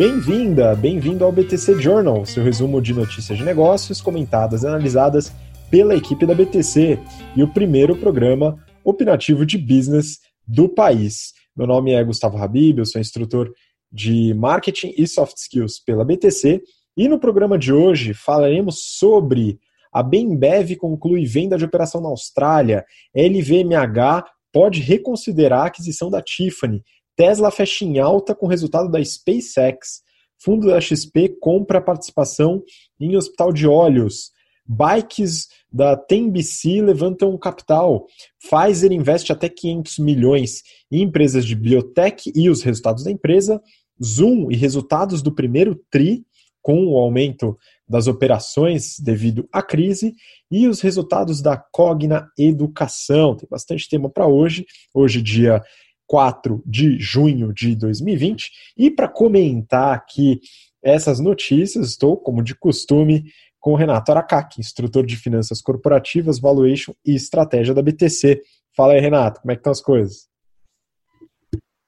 Bem-vinda, bem-vindo ao BTC Journal, seu resumo de notícias de negócios comentadas e analisadas pela equipe da BTC e o primeiro programa opinativo de business do país. Meu nome é Gustavo Habib, eu sou instrutor de marketing e soft skills pela BTC e no programa de hoje falaremos sobre a Bembev conclui venda de operação na Austrália, LVMH pode reconsiderar a aquisição da Tiffany, Tesla fecha em alta com resultado da SpaceX, fundo da XP compra participação em hospital de olhos, bikes da TNBC levantam capital, Pfizer investe até 500 milhões em empresas de biotech e os resultados da empresa, Zoom e resultados do primeiro TRI, com o aumento das operações devido à crise, e os resultados da Cogna Educação. Tem bastante tema para hoje, hoje, dia 4 de junho de 2020. E para comentar aqui essas notícias, estou, como de costume, com o Renato Aracaki, instrutor de finanças corporativas, valuation e estratégia da BTC. Fala aí, Renato, como é que estão as coisas?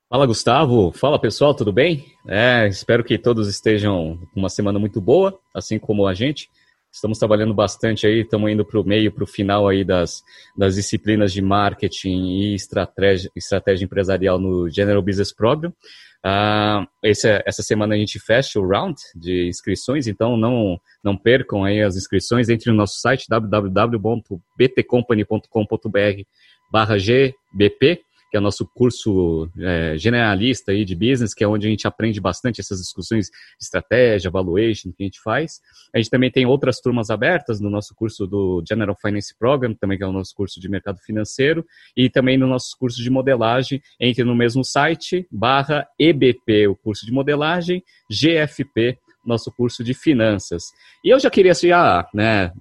Fala, Gustavo. Fala, pessoal, tudo bem? É, espero que todos estejam com uma semana muito boa, assim como a gente. Estamos trabalhando bastante aí, estamos indo para o meio, para o final aí das, das disciplinas de marketing e estratégia, estratégia empresarial no General Business Program. Uh, esse, essa semana a gente fecha o round de inscrições, então não, não percam aí as inscrições. Entre no nosso site www.btcompany.com.br barra GBP que é o nosso curso é, generalista aí de business, que é onde a gente aprende bastante essas discussões de estratégia, valuation que a gente faz. A gente também tem outras turmas abertas no nosso curso do General Finance Program, também que é o nosso curso de mercado financeiro, e também no nosso curso de modelagem, entre no mesmo site, barra EBP, o curso de modelagem, GFP, nosso curso de finanças. E eu já queria assim, ah, né,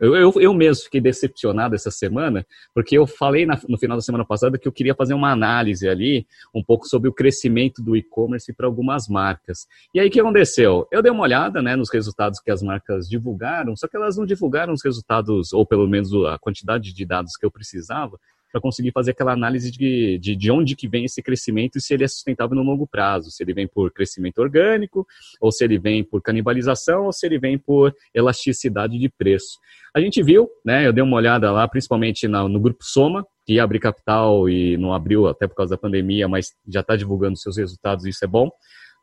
eu, eu, eu mesmo fiquei decepcionado essa semana, porque eu falei na, no final da semana passada que eu queria fazer uma análise ali, um pouco sobre o crescimento do e-commerce para algumas marcas. E aí o que aconteceu? Eu dei uma olhada, né, nos resultados que as marcas divulgaram, só que elas não divulgaram os resultados, ou pelo menos a quantidade de dados que eu precisava, para conseguir fazer aquela análise de, de, de onde que vem esse crescimento e se ele é sustentável no longo prazo, se ele vem por crescimento orgânico, ou se ele vem por canibalização, ou se ele vem por elasticidade de preço. A gente viu, né, eu dei uma olhada lá, principalmente na, no grupo Soma, que ia abrir capital e não abriu até por causa da pandemia, mas já está divulgando seus resultados, isso é bom.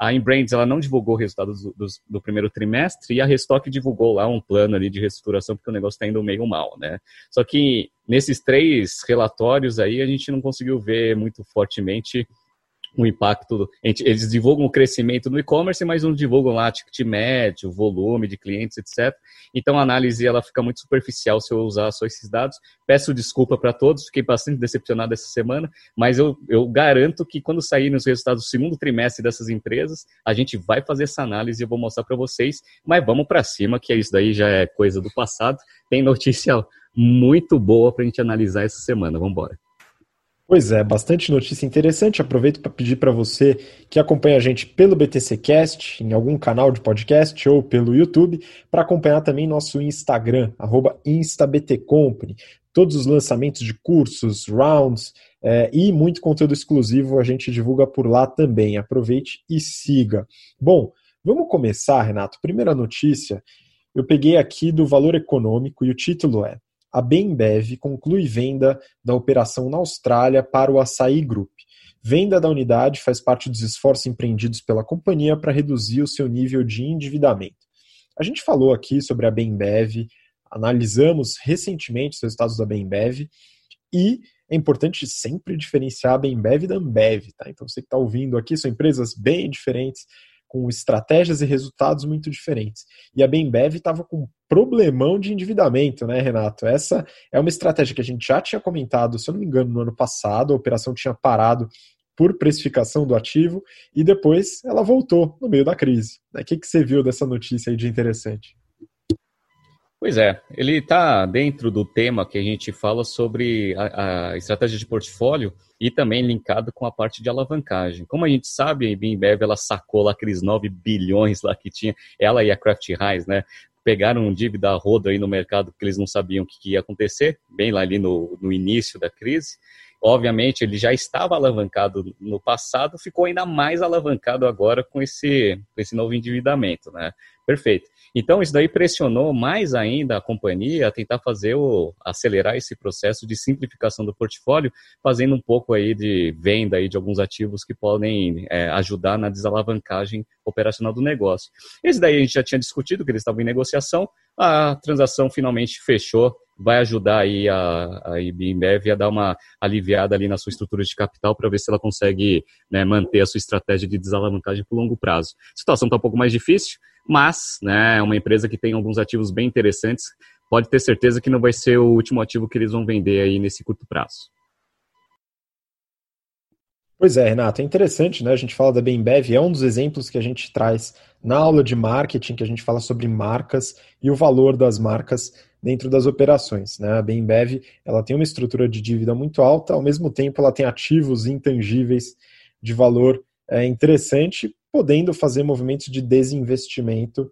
A Inbrands ela não divulgou resultados do, do, do, primeiro trimestre e a Restock divulgou lá um plano ali de reestruturação porque o negócio está indo meio mal, né? Só que nesses três relatórios aí a gente não conseguiu ver muito fortemente o impacto. Eles divulgam o crescimento no e-commerce, mas não divulgam lá ticket médio, volume de clientes, etc. Então a análise ela fica muito superficial se eu usar só esses dados. Peço desculpa para todos, fiquei bastante decepcionado essa semana, mas eu, eu garanto que quando saírem os resultados do segundo trimestre dessas empresas, a gente vai fazer essa análise e eu vou mostrar para vocês. Mas vamos para cima, que isso daí já é coisa do passado. Tem notícia muito boa para a gente analisar essa semana. Vamos embora. Pois é, bastante notícia interessante. Aproveito para pedir para você que acompanha a gente pelo BTC Cast, em algum canal de podcast ou pelo YouTube, para acompanhar também nosso Instagram, InstaBTCompany. Todos os lançamentos de cursos, rounds é, e muito conteúdo exclusivo a gente divulga por lá também. Aproveite e siga. Bom, vamos começar, Renato. Primeira notícia, eu peguei aqui do Valor Econômico e o título é a Bembev conclui venda da operação na Austrália para o Açaí Group. Venda da unidade faz parte dos esforços empreendidos pela companhia para reduzir o seu nível de endividamento. A gente falou aqui sobre a Bembev, analisamos recentemente os resultados da Bembev e é importante sempre diferenciar a Bembev da Ambev, tá? Então você que está ouvindo aqui são empresas bem diferentes, com estratégias e resultados muito diferentes. E a Bembev estava com um problemão de endividamento, né, Renato? Essa é uma estratégia que a gente já tinha comentado, se eu não me engano, no ano passado, a operação tinha parado por precificação do ativo e depois ela voltou no meio da crise. O que, que você viu dessa notícia aí de interessante? Pois é, ele está dentro do tema que a gente fala sobre a, a, estratégia de portfólio e também linkado com a parte de alavancagem. Como a gente sabe, a Bimbev ela sacou lá aqueles 9 bilhões lá que tinha, ela e a Kraft Heinz, né? Pegaram dívida a roda aí no mercado porque eles não sabiam o que ia acontecer, bem lá ali no, no início da crise. obviamente ele já estava alavancado no passado, ficou ainda mais alavancado agora com esse, com esse novo endividamento, né? Perfeito. Então, isso daí pressionou mais ainda a companhia a tentar fazer o, acelerar esse processo de simplificação do portfólio, fazendo um pouco aí de venda aí de alguns ativos que podem é, ajudar na desalavancagem operacional do negócio. Esse daí a gente já tinha discutido, que eles estavam em negociação, a transação finalmente fechou, vai ajudar aí a, a IBMBev a dar uma aliviada ali na sua estrutura de capital para ver se ela consegue né, manter a sua estratégia de desalavancagem por longo prazo. A situação está um pouco mais difícil, mas né, é uma empresa que tem alguns ativos bem interessantes. Pode ter certeza que não vai ser o último ativo que eles vão vender aí nesse curto prazo. Pois é, Renato, é interessante, né? A gente fala da Bembev, é um dos exemplos que a gente traz na aula de marketing, que a gente fala sobre marcas e o valor das marcas dentro das operações. Né? A Bembev ela tem uma estrutura de dívida muito alta, ao mesmo tempo ela tem ativos intangíveis de valor é, interessante, podendo fazer movimentos de desinvestimento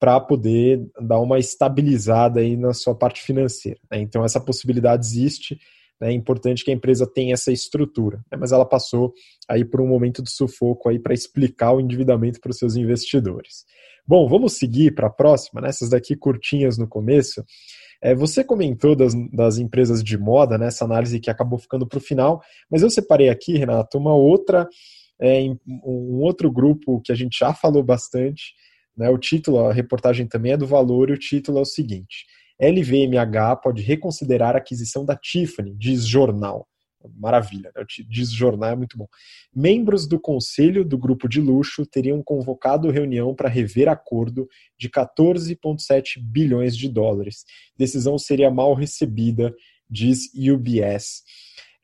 para poder dar uma estabilizada aí na sua parte financeira. Né? Então essa possibilidade existe né? É importante que a empresa tenha essa estrutura, né? mas ela passou aí por um momento de sufoco aí para explicar o endividamento para os seus investidores. Bom, vamos seguir para a próxima, né? daqui curtinhas no começo. É, você comentou das, das empresas de moda, né? análise que acabou ficando para o final, mas eu separei aqui, Renato, uma outra, é, um outro grupo que a gente já falou bastante. Né? O título, a reportagem também é do valor, e o título é o seguinte: LVMH pode reconsiderar a aquisição da Tiffany, diz jornal. Maravilha, né? jornal é muito bom. Membros do conselho do grupo de luxo teriam convocado reunião para rever acordo de 14,7 bilhões de dólares. Decisão seria mal recebida, diz UBS.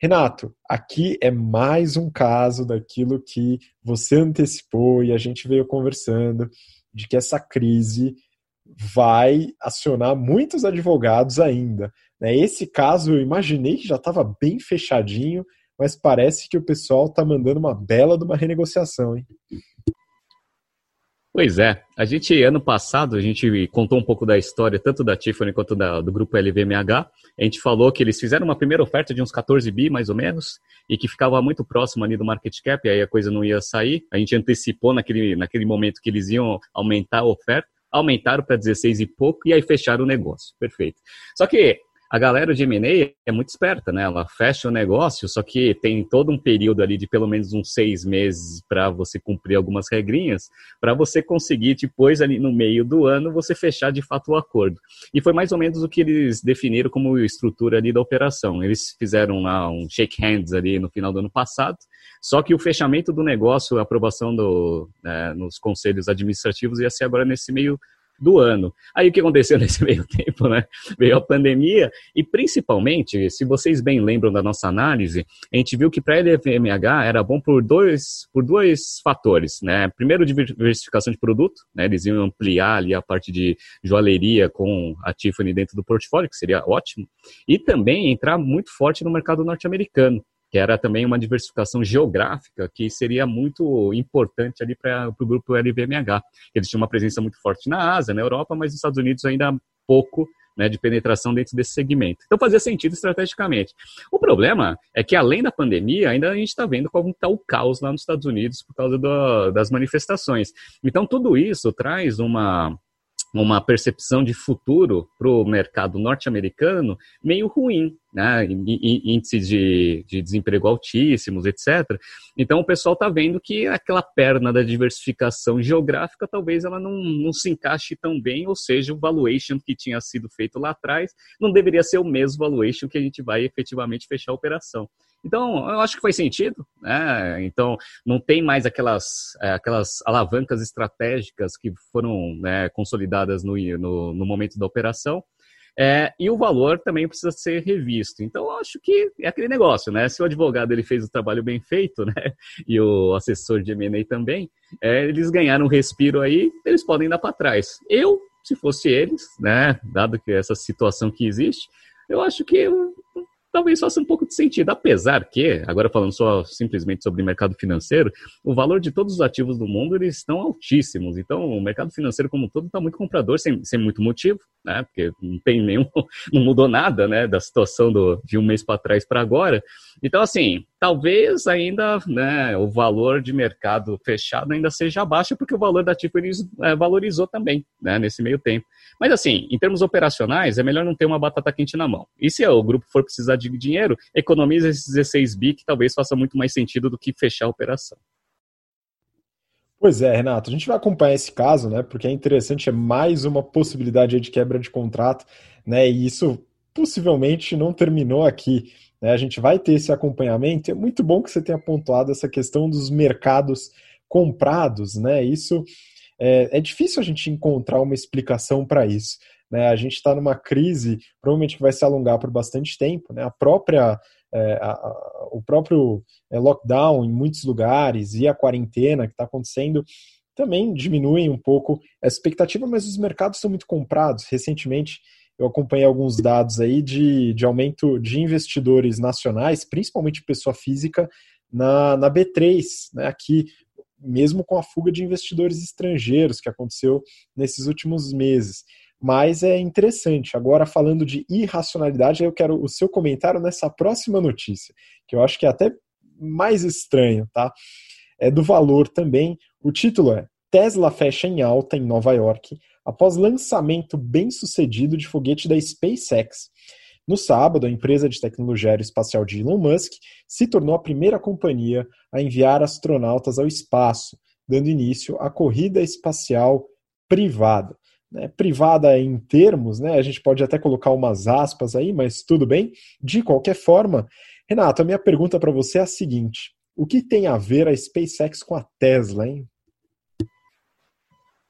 Renato, aqui é mais um caso daquilo que você antecipou e a gente veio conversando, de que essa crise vai acionar muitos advogados ainda. Né? Esse caso eu imaginei que já estava bem fechadinho, mas parece que o pessoal está mandando uma bela de uma renegociação, hein? Pois é, a gente, ano passado, a gente contou um pouco da história, tanto da Tiffany quanto da, do grupo LVMH. A gente falou que eles fizeram uma primeira oferta de uns 14 bi, mais ou menos, e que ficava muito próximo ali do market cap, aí a coisa não ia sair. A gente antecipou naquele, naquele momento que eles iam aumentar a oferta aumentaram para 16 e pouco e aí fecharam o negócio. Perfeito. Só que a galera de M&A é muito esperta, né? Ela fecha o negócio, só que tem todo um período ali de pelo menos uns seis meses para você cumprir algumas regrinhas, para você conseguir depois ali no meio do ano você fechar de fato o acordo. E foi mais ou menos o que eles definiram como estrutura ali da operação. Eles fizeram lá um shake hands ali no final do ano passado, só que o fechamento do negócio, a aprovação do, né, nos conselhos administrativos ia ser agora nesse meio do ano. Aí o que aconteceu nesse meio tempo, né? Veio a pandemia e principalmente, se vocês bem lembram da nossa análise, a gente viu que para a LVMH era bom por dois, por dois fatores, né? Primeiro, diversificação de produto, né? Eles iam ampliar ali a parte de joalheria com a Tiffany dentro do portfólio, que seria ótimo, e também entrar muito forte no mercado norte-americano que era também uma diversificação geográfica que seria muito importante ali para o grupo LVMH. Eles tinham uma presença muito forte na Ásia, na Europa, mas nos Estados Unidos ainda pouco né, de penetração dentro desse segmento. Então fazia sentido estrategicamente. O problema é que, além da pandemia, ainda a gente está vendo como está o caos lá nos Estados Unidos por causa do, das manifestações. Então tudo isso traz uma uma percepção de futuro para o mercado norte-americano meio ruim, né? índices de, de, desemprego altíssimos, etc. Então o pessoal está vendo que aquela perna da diversificação geográfica talvez ela não, não se encaixe tão bem, ou seja, o valuation que tinha sido feito lá atrás não deveria ser o mesmo valuation que a gente vai efetivamente fechar a operação. Então, eu acho que faz sentido. Né? Então, não tem mais aquelas, é, aquelas alavancas estratégicas que foram né, consolidadas no, no, no, momento da operação. É, e o valor também precisa ser revisto. Então, acho que é aquele negócio, né? Se o advogado ele fez o trabalho bem feito, né? E o assessor de M&A também, é, eles ganharam um respiro aí, eles podem dar para trás. Eu, se fosse eles, né? Dado que essa situação que existe, eu acho que talvez faça um pouco de sentido. Apesar que, agora falando só simplesmente sobre mercado financeiro, o valor de todos os ativos do mundo eles estão altíssimos. Então, o mercado financeiro como um todo está muito comprador, sem, sem muito motivo, né? Porque não tem nenhum, não mudou nada, né? Da situação do, de um mês para trás para agora. Então, assim, talvez ainda né, o valor de mercado fechado ainda seja baixo, porque o valor da ativo é, valorizou também, né, nesse meio tempo. Mas, assim, em termos operacionais, é melhor não ter uma batata quente na mão. E se o grupo for precisar de dinheiro, economiza esses 16 bi, que talvez faça muito mais sentido do que fechar a operação. Pois é, Renato, a gente vai acompanhar esse caso, né? Porque é interessante, é mais uma possibilidade de quebra de contrato, né? E isso possivelmente não terminou aqui. Né? A gente vai ter esse acompanhamento. É muito bom que você tenha pontuado essa questão dos mercados comprados, né? Isso é, é difícil a gente encontrar uma explicação para isso. Né? A gente está numa crise, provavelmente que vai se alongar por bastante tempo. Né? A própria é, a, a, o próprio é, lockdown em muitos lugares e a quarentena que está acontecendo também diminuem um pouco a expectativa, mas os mercados são muito comprados. Recentemente, eu acompanhei alguns dados aí de, de aumento de investidores nacionais, principalmente pessoa física, na, na B3, né, aqui, mesmo com a fuga de investidores estrangeiros que aconteceu nesses últimos meses. Mas é interessante. Agora, falando de irracionalidade, eu quero o seu comentário nessa próxima notícia, que eu acho que é até mais estranho, tá? É do valor também. O título é Tesla fecha em alta em Nova York após lançamento bem sucedido de foguete da SpaceX. No sábado, a empresa de tecnologia aeroespacial de Elon Musk se tornou a primeira companhia a enviar astronautas ao espaço, dando início à corrida espacial privada né, privada em termos, né? A gente pode até colocar umas aspas aí, mas tudo bem. De qualquer forma, Renato, a minha pergunta para você é a seguinte: o que tem a ver a SpaceX com a Tesla, hein?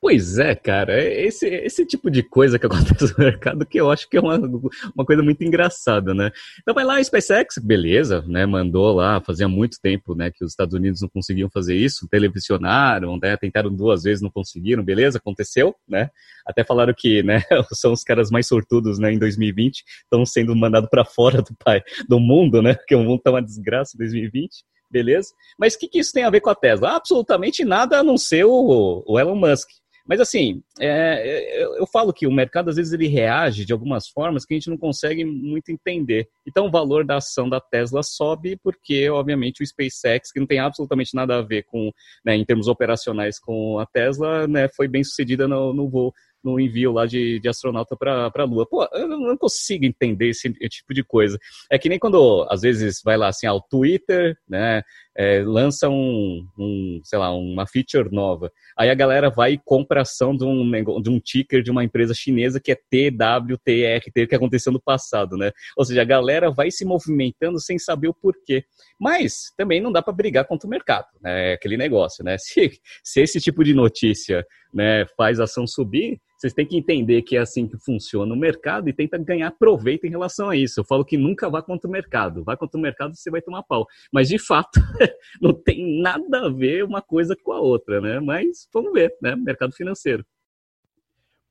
Pois é, cara, é esse, esse tipo de coisa que acontece no mercado que eu acho que é uma, uma coisa muito engraçada, né? Então vai lá a SpaceX, beleza, né? Mandou lá, fazia muito tempo, né, que os Estados Unidos não conseguiam fazer isso, televisionaram, né? Tentaram duas vezes, não conseguiram, beleza, aconteceu, né? Até falaram que, né, são os caras mais sortudos, né, em 2020, estão sendo mandados para fora do pai, do mundo, né? Porque o mundo tá uma desgraça em 2020 beleza? Mas o que, que, isso tem a ver com a Tesla? Absolutamente nada a não ser o, o Elon Musk. Mas assim, é, eu, eu, falo que o mercado às vezes ele reage de algumas formas que a gente não consegue muito entender. Então o valor da ação da Tesla sobe porque, obviamente, o SpaceX, que não tem absolutamente nada a ver com, né, em termos operacionais com a Tesla, né, foi bem sucedida no, no voo no envio lá de, de astronauta para a Lua. Pô, eu não consigo entender esse, tipo de coisa. É que nem quando, às vezes, vai lá assim, ao Twitter, né, é, lança um, um, sei lá, uma feature nova. Aí a galera vai e compra ação de um, de um ticker de uma empresa chinesa que é TWTR, que aconteceu no passado, né? Ou seja, a galera vai se movimentando sem saber o porquê. Mas também não dá para brigar contra o mercado, né? É aquele negócio, né? Se, se esse tipo de notícia né, faz a ação subir, vocês têm que entender que é assim que funciona o mercado e tenta ganhar proveito em relação a isso. Eu falo que nunca vá contra o mercado. Vai contra o mercado, você vai tomar pau. Mas, de fato, não tem nada a ver uma coisa com a outra, né? Mas vamos ver, né? Mercado financeiro.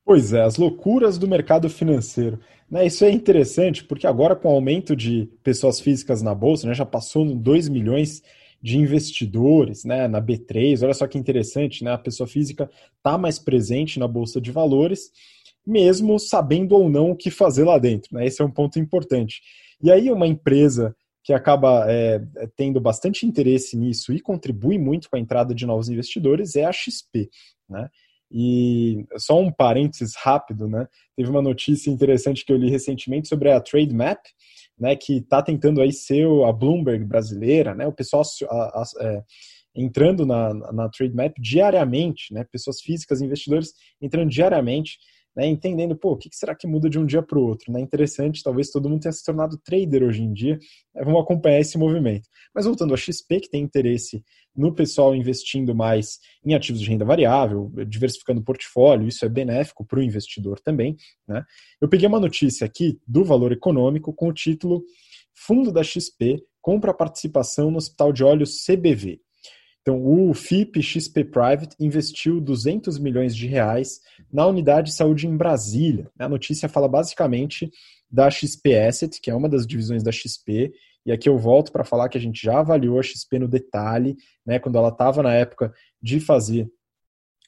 Pois é, as loucuras do mercado financeiro. Né, isso é interessante, porque agora com o aumento de pessoas físicas na Bolsa, né, já passou 2 milhões de investidores né, na B3. Olha só que interessante, né? A pessoa física está mais presente na Bolsa de Valores, mesmo sabendo ou não o que fazer lá dentro. Né? Esse é um ponto importante. E aí, uma empresa que acaba é, tendo bastante interesse nisso e contribui muito com a entrada de novos investidores é a XP. Né? E só um parênteses rápido, né? Teve uma notícia interessante que eu li recentemente sobre a Trademap, né, que está tentando aí ser a Bloomberg brasileira, né, o pessoal a, a, é, entrando na, na Trademap diariamente, né, pessoas físicas, investidores entrando diariamente, né, entendendo, pô, o que será que muda de um dia para o outro? Né? Interessante, talvez todo mundo tenha se tornado trader hoje em dia, né, vamos acompanhar esse movimento. Mas voltando à XP, que tem interesse no pessoal investindo mais em ativos de renda variável, diversificando o portfólio, isso é benéfico para o investidor também. Né? Eu peguei uma notícia aqui do Valor Econômico com o título Fundo da XP compra participação no Hospital de Olhos CBV. Então, o FIP XP Private investiu 200 milhões de reais na unidade de saúde em Brasília. A notícia fala basicamente da XP Asset, que é uma das divisões da XP, e aqui eu volto para falar que a gente já avaliou a XP no detalhe, né, quando ela estava na época de fazer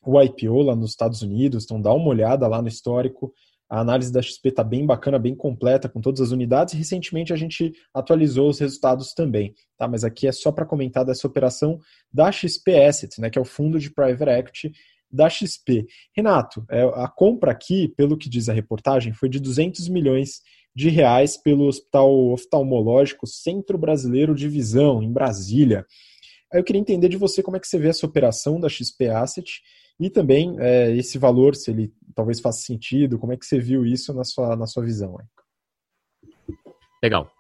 o IPO lá nos Estados Unidos, então dá uma olhada lá no histórico. A análise da XP está bem bacana, bem completa, com todas as unidades. E recentemente a gente atualizou os resultados também. Tá? Mas aqui é só para comentar dessa operação da XP Asset, né, que é o fundo de private equity da XP. Renato, é, a compra aqui, pelo que diz a reportagem, foi de 200 milhões de reais pelo Hospital Oftalmológico Centro Brasileiro de Visão, em Brasília. Aí eu queria entender de você como é que você vê essa operação da XP Asset e também é, esse valor, se ele talvez faça sentido, como é que você viu isso na sua, na sua visão? Legal.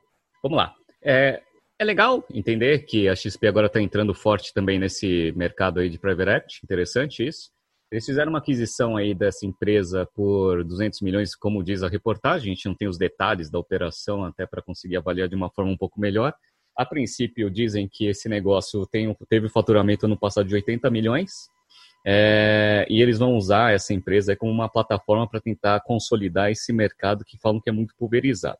Vamos lá. É, é legal entender que a XP agora está entrando forte também nesse mercado aí de private equity, interessante isso. Eles fizeram uma aquisição aí dessa empresa por 200 milhões, como diz a reportagem, a gente não tem os detalhes da operação até para conseguir avaliar de uma forma um pouco melhor. A princípio, dizem que esse negócio tem, teve faturamento no passado de 80 milhões, é, e eles vão usar essa empresa como uma plataforma para tentar consolidar esse mercado que falam que é muito pulverizado.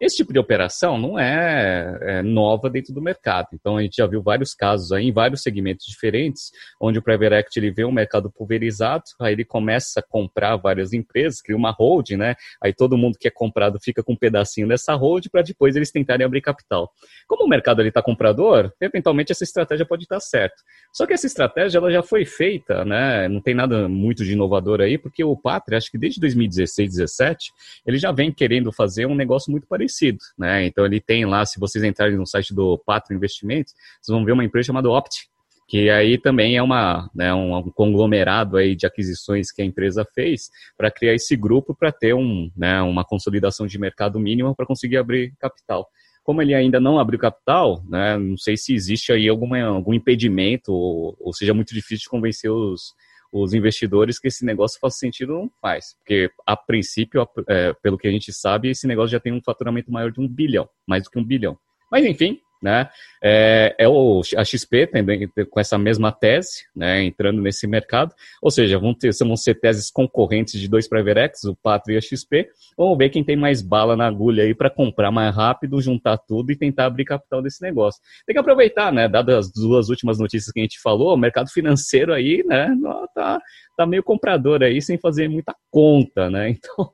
Esse tipo de operação não é, é, nova dentro do mercado. Então, a gente já viu vários casos aí, em vários segmentos diferentes, onde o Private Equity ele vê um mercado pulverizado, aí ele começa a comprar várias empresas, cria uma hold, né? Aí todo mundo que é comprado fica com um pedacinho dessa hold para depois eles tentarem abrir capital. Como o mercado está comprador, eventualmente essa estratégia pode estar certa. Só que essa estratégia ela já foi feita, né? Não tem nada muito de inovador aí, porque o Pátria, acho que desde 2016, 2017, ele já vem querendo fazer um negócio muito parecido conhecido, né? Então ele tem lá, se vocês entrarem no site do Patro Investimentos, vocês vão ver uma empresa chamada Opt, que aí também é uma, né, um, um, conglomerado aí de aquisições que a empresa fez para criar esse grupo para ter um, né, uma consolidação de mercado mínima para conseguir abrir capital. Como ele ainda não abriu capital, né, não sei se existe aí alguma, algum impedimento ou, ou seja muito difícil de convencer os, os investidores que esse negócio faça sentido não faz. Porque, a princípio, é, pelo que a gente sabe, esse negócio já tem um faturamento maior de um bilhão, mais do que um bilhão. Mas, enfim, né? É, é o, a XP também com essa mesma tese, né, entrando nesse mercado, ou seja, vão, ter, vão ser teses concorrentes de dois Privatex, o Patria e a XP, vamos ver quem tem mais bala na agulha aí para comprar mais rápido, juntar tudo e tentar abrir capital desse negócio. Tem que aproveitar, né, dadas as duas últimas notícias que a gente falou, o mercado financeiro aí, né, tá, tá meio comprador aí, sem fazer muita conta, né, então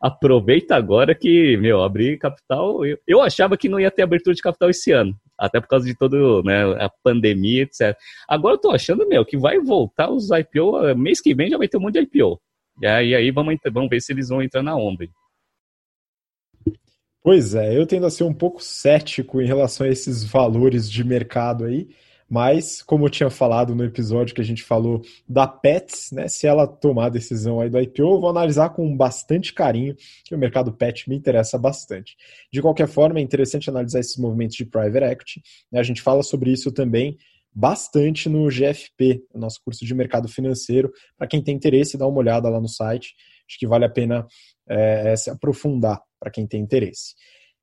aproveita agora que, meu, abrir capital, eu, eu achava que não ia ter abertura de capital esse ano, até por causa de todo, né, a pandemia, etc. Agora eu tô achando, meu, que vai voltar os IPO, mês que vem já vai ter um monte de IPO. E aí vamos, vamos ver se eles vão entrar na onda. Pois é, eu tendo a ser um pouco cético em relação a esses valores de mercado aí, mas, como eu tinha falado no episódio que a gente falou da Pets, né, se ela tomar a decisão aí do IPO, eu vou analisar com bastante carinho, que o mercado pet me interessa bastante. De qualquer forma, é interessante analisar esses movimentos de private equity. Né, a gente fala sobre isso também bastante no GFP, nosso curso de mercado financeiro. Para quem tem interesse, dá uma olhada lá no site. Acho que vale a pena é, se aprofundar para quem tem interesse.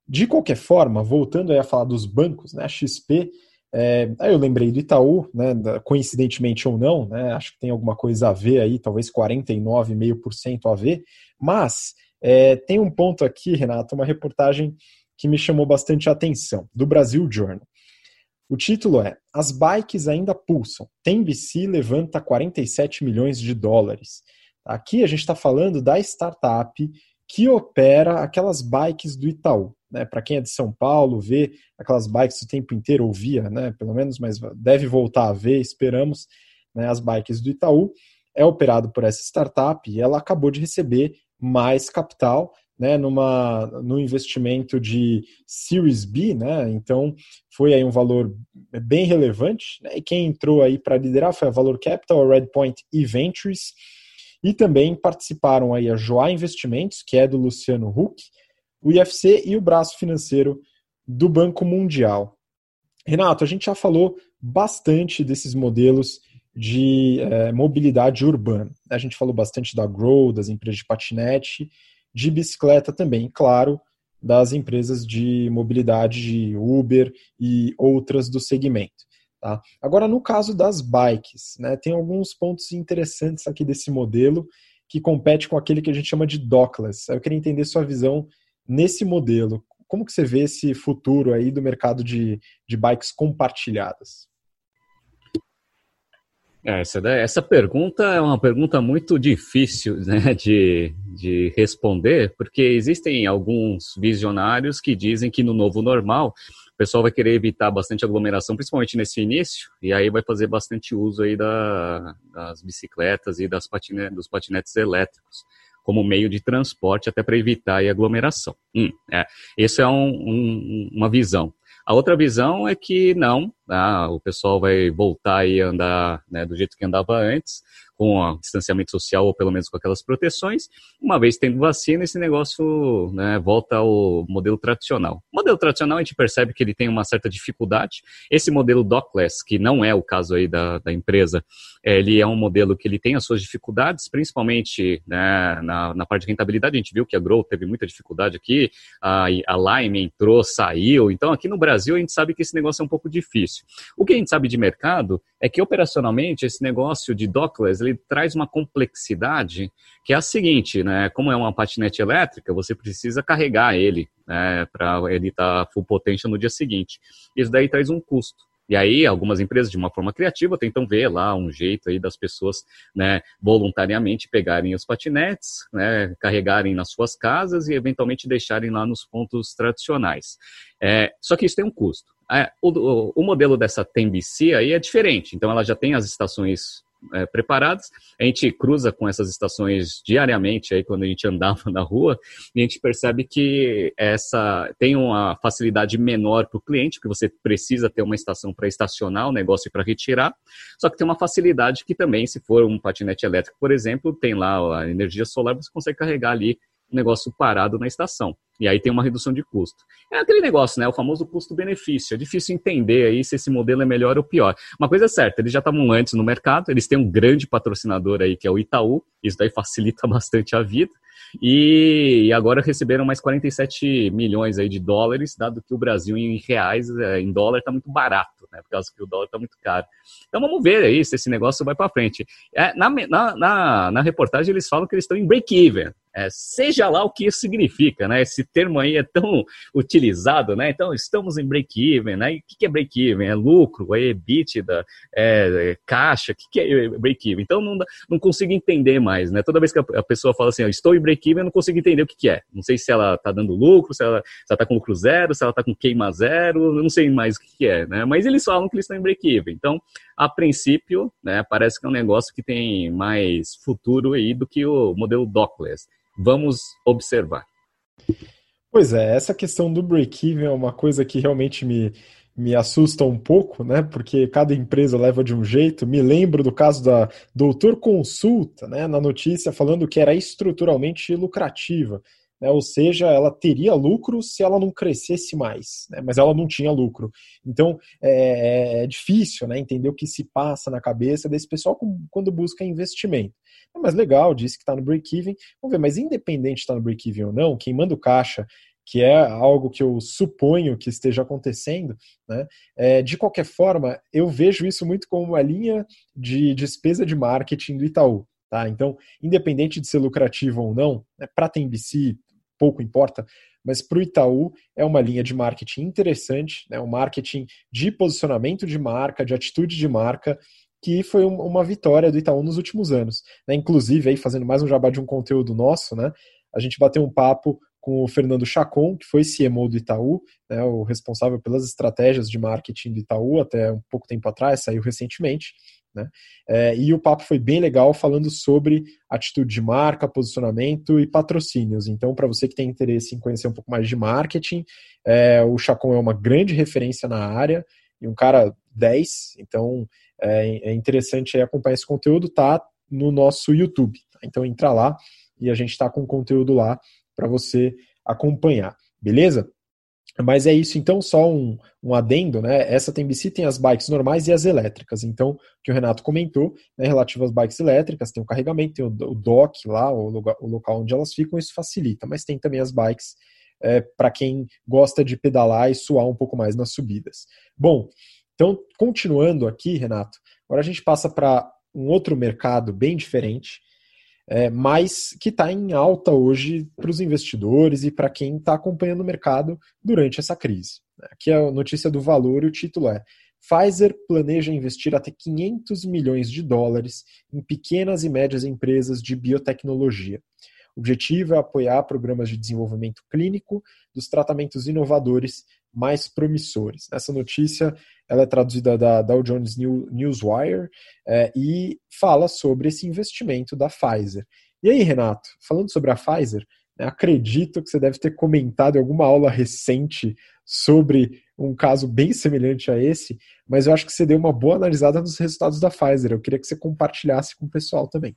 De qualquer forma, voltando a falar dos bancos, né, a XP é, aí eu lembrei do Itaú, né, coincidentemente ou não, né, acho que tem alguma coisa a ver aí, talvez 49,5% a ver, mas é, tem um ponto aqui, Renato, uma reportagem que me chamou bastante a atenção, do Brasil Journal. O título é As bikes ainda pulsam. TemBC levanta 47 milhões de dólares. Aqui a gente está falando da startup que opera aquelas bikes do Itaú. Né? Para quem é de São Paulo, vê aquelas bikes o tempo inteiro, ouvia, né? pelo menos, mas deve voltar a ver, esperamos, né? as bikes do Itaú. É operado por essa startup e ela acabou de receber mais capital né, numa, no investimento de Series B, né, então foi aí um valor bem relevante, né, e quem entrou aí para liderar foi a Valor Capital, a Redpoint e Ventures, e também participaram aí a Joá Investimentos, que é do Luciano Huck, o IFC e o braço financeiro do Banco Mundial. Renato, a gente já falou bastante desses modelos de é, mobilidade urbana. A gente falou bastante da Grow, das empresas de patinete, de bicicleta também, claro, das empresas de mobilidade de Uber e outras do segmento. Tá? Agora, no caso das bikes, né, tem alguns pontos interessantes aqui desse modelo que compete com aquele que a gente chama de dockless. Eu queria entender sua visão nesse modelo. Como que você vê esse futuro aí do mercado de, de bikes compartilhadas? É, essa, essa pergunta é uma pergunta muito difícil né, de, de responder, porque existem alguns visionários que dizem que no novo normal o pessoal vai querer evitar bastante aglomeração, principalmente nesse início, e aí vai fazer bastante uso aí da, das bicicletas e das patine, dos patinetes elétricos como meio de transporte até para evitar a aglomeração. Hum, é, essa é um, um, uma visão. A outra visão é que não, ah, o pessoal vai voltar e andar né, do jeito que andava antes, com o distanciamento social ou pelo menos com aquelas proteções. Uma vez tendo vacina, esse negócio né, volta ao modelo tradicional. O modelo tradicional a gente percebe que ele tem uma certa dificuldade. Esse modelo dockless, que não é o caso aí da, da empresa, é, ele é um modelo que ele tem as suas dificuldades, principalmente né, na, na parte de rentabilidade. A gente viu que a Grow teve muita dificuldade aqui, a, a Lime entrou, saiu. Então aqui no Brasil a gente sabe que esse negócio é um pouco difícil. O que a gente sabe de mercado é que operacionalmente esse negócio de dockless ele traz uma complexidade que é a seguinte, né? Como é uma patinete elétrica, você precisa carregar ele né, para ele estar tá full potential no dia seguinte. Isso daí traz um custo. E aí, algumas empresas, de uma forma criativa, tentam ver lá um jeito aí das pessoas, né, voluntariamente pegarem os patinetes, né, carregarem nas suas casas e eventualmente deixarem lá nos pontos tradicionais. É, só que isso tem um custo. É, o, o, modelo dessa TMBC aí é diferente. Então, ela já tem as estações é, preparadas. A gente cruza com essas estações diariamente aí quando a gente andava na rua e a gente percebe que essa tem uma facilidade menor para o cliente, porque você precisa ter uma estação para estacionar o negócio e para retirar. Só que tem uma facilidade que também, se for um patinete elétrico, por exemplo, tem lá a energia solar, você consegue carregar ali negócio parado na estação. E aí tem uma redução de custo. É aquele negócio, né? O famoso custo-benefício. É difícil entender aí se esse modelo é melhor ou pior. Uma coisa é certa, eles já estavam antes no mercado, eles têm um grande patrocinador aí, que é o Itaú. Isso daí facilita bastante a vida. E agora receberam mais 47 milhões aí de dólares, dado que o Brasil em reais, é, em dólar, está muito barato, né? Por causa que o dólar está muito caro. Então vamos ver aí se esse negócio vai para frente. É, na, na, na, na reportagem eles falam que eles estão em break-even. É, seja lá o que isso significa, né? Esse termo aí é tão utilizado, né? Então, estamos em break-even, né? E o que é break-even? É lucro, é EBITDA, é, é caixa, o que é break-even? Então, não, não consigo entender mais, né? Toda vez que a pessoa fala assim, estou em break-even, eu não consigo entender o que é. Não sei se ela está dando lucro, se ela está com lucro zero, se ela está com queima zero, não sei mais o que é, né? Mas eles falam que eles estão em break-even. Então, a princípio, né, parece que é um negócio que tem mais futuro aí do que o modelo dockless. Vamos observar. Pois é, essa questão do break-even é uma coisa que realmente me, me assusta um pouco, né? Porque cada empresa leva de um jeito. Me lembro do caso da Doutor Consulta, né? Na notícia falando que era estruturalmente lucrativa. Né, ou seja, ela teria lucro se ela não crescesse mais, né, mas ela não tinha lucro. Então é, é, difícil né, entender o que se passa na cabeça desse pessoal quando busca investimento. É mais legal, disse que está no break-even. Vamos ver, mas independente de estar tá no break-even ou não, quem manda o caixa, que é algo que eu suponho que esteja acontecendo, né? É, de qualquer forma, eu vejo isso muito como uma linha de despesa de marketing do Itaú. Tá? Então, independente de ser lucrativo ou não, né, para a TMBC pouco importa, mas para o Itaú é uma linha de marketing interessante, né, um marketing de posicionamento de marca, de atitude de marca, que foi uma vitória do Itaú nos últimos anos. Né? Inclusive, aí fazendo mais um jabá de um conteúdo nosso, né? a gente bateu um papo com o Fernando Chacon, que foi CMO do Itaú, né, o responsável pelas estratégias de marketing do Itaú até um pouco tempo atrás, saiu recentemente. Né? É, e o papo foi bem legal falando sobre atitude de marca, posicionamento e patrocínios. Então, para você que tem interesse em conhecer um pouco mais de marketing, é, o Chacon é uma grande referência na área e um cara 10, então é, é interessante acompanhar esse conteúdo, tá no nosso YouTube. Tá? Então entra lá e a gente está com conteúdo lá para você acompanhar, beleza? Mas é isso, então, só um, um adendo, né? Essa TMBC tem as bikes normais e as elétricas. Então, o que o Renato comentou, né, relativo às bikes elétricas, tem o carregamento, tem o, o dock lá, o, o, local onde elas ficam, isso facilita. Mas tem também as bikes é, para quem gosta de pedalar e suar um pouco mais nas subidas. Bom, Então, continuando aqui, Renato, agora a gente passa para um outro mercado bem diferente, é, mas que está em alta hoje para os investidores e para quem está acompanhando o mercado durante essa crise. Aqui é a notícia do valor e o título é Pfizer planeja investir até 500 milhões de dólares em pequenas e médias empresas de biotecnologia. O objetivo é apoiar programas de desenvolvimento clínico dos tratamentos inovadores mais promissores. Essa notícia ela é traduzida da Dow Jones Newswire é, e fala sobre esse investimento da Pfizer. E aí, Renato, falando sobre a Pfizer, né, acredito que você deve ter comentado em alguma aula recente sobre um caso bem semelhante a esse, mas eu acho que você deu uma boa analisada nos resultados da Pfizer. Eu queria que você compartilhasse com o pessoal também.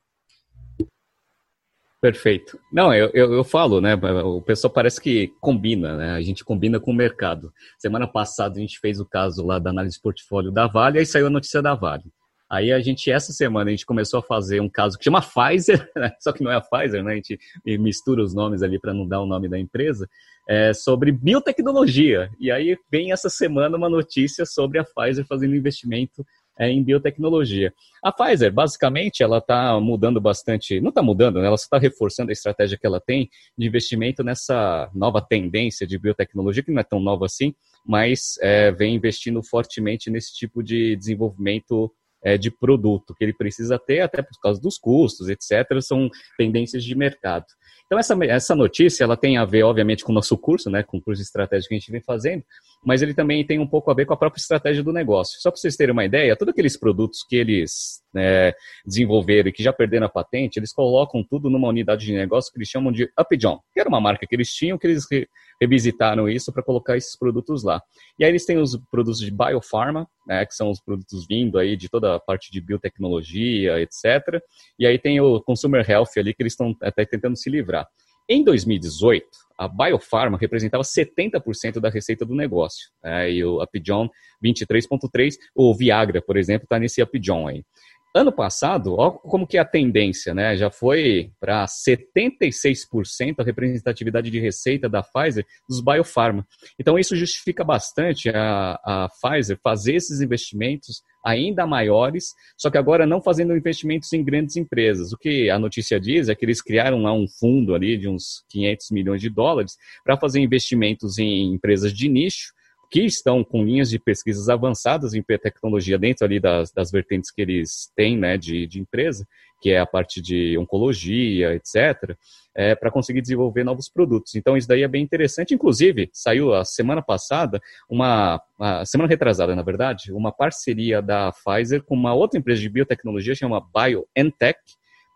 Perfeito. Não, eu, eu, eu, falo, né? O pessoal parece que combina, né? A gente combina com o mercado. Semana passada a gente fez o caso lá da análise de portfólio da Vale, aí saiu a notícia da Vale. Aí a gente, essa semana, a gente começou a fazer um caso que chama Pfizer, né? só que não é a Pfizer, né? A gente mistura os nomes ali para não dar o nome da empresa, é, sobre biotecnologia. E aí vem essa semana uma notícia sobre a Pfizer fazendo investimento é, em biotecnologia. A Pfizer, basicamente, ela está mudando bastante, não está mudando, né? ela está reforçando a estratégia que ela tem de investimento nessa nova tendência de biotecnologia, que não é tão nova assim, mas é, vem investindo fortemente nesse tipo de desenvolvimento é, de produto que ele precisa ter, até por causa dos custos, etc., são tendências de mercado. Então, essa, essa notícia ela tem a ver, obviamente, com o nosso curso, né, com o curso de estratégia que a gente vem fazendo, mas ele também tem um pouco a ver com a própria estratégia do negócio. Só para vocês terem uma ideia, todos aqueles produtos que eles né, desenvolveram e que já perderam a patente, eles colocam tudo numa unidade de negócio que eles chamam de Upjohn, que era uma marca que eles tinham, que eles re revisitaram isso para colocar esses produtos lá. E aí eles têm os produtos de biopharma, né, que são os produtos vindo aí de toda a parte de biotecnologia, etc. E aí tem o consumer health ali que eles estão até tentando se livrar. Em 2018, a Biopharma representava 70% da receita do negócio. Né? E o Upjohn, 23,3%. O Viagra, por exemplo, está nesse Upjohn aí. Ano passado, como que é a tendência, né? Já foi para 76% a representatividade de receita da Pfizer dos biopharma. Então, isso justifica bastante a, a Pfizer fazer esses investimentos ainda maiores, só que agora não fazendo investimentos em grandes empresas. O que a notícia diz é que eles criaram lá um fundo ali de uns 500 milhões de dólares para fazer investimentos em empresas de nicho, que estão com linhas de pesquisas avançadas em tecnologia dentro ali das, das vertentes que eles têm né, de, de empresa, que é a parte de oncologia, etc., é, para conseguir desenvolver novos produtos. Então, isso daí é bem interessante. Inclusive, saiu a semana passada, uma, semana retrasada, na verdade, uma parceria da Pfizer com uma outra empresa de biotecnologia, chama BioNTech,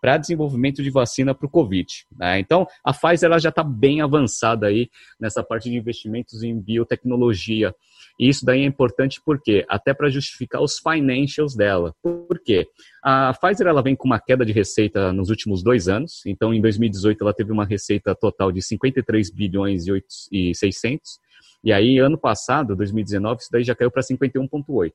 para desenvolvimento de vacina para o Covid. Né? Então, a Pfizer ela já está bem avançada aí nessa parte de investimentos em biotecnologia. E isso daí é importante porque até para justificar os financials dela. Por quê? A Pfizer ela vem com uma queda de receita nos últimos dois anos. Então, em 2018 ela teve uma receita total de 53 bilhões e 600. E aí, ano passado, 2019, isso daí já caiu para 51,8.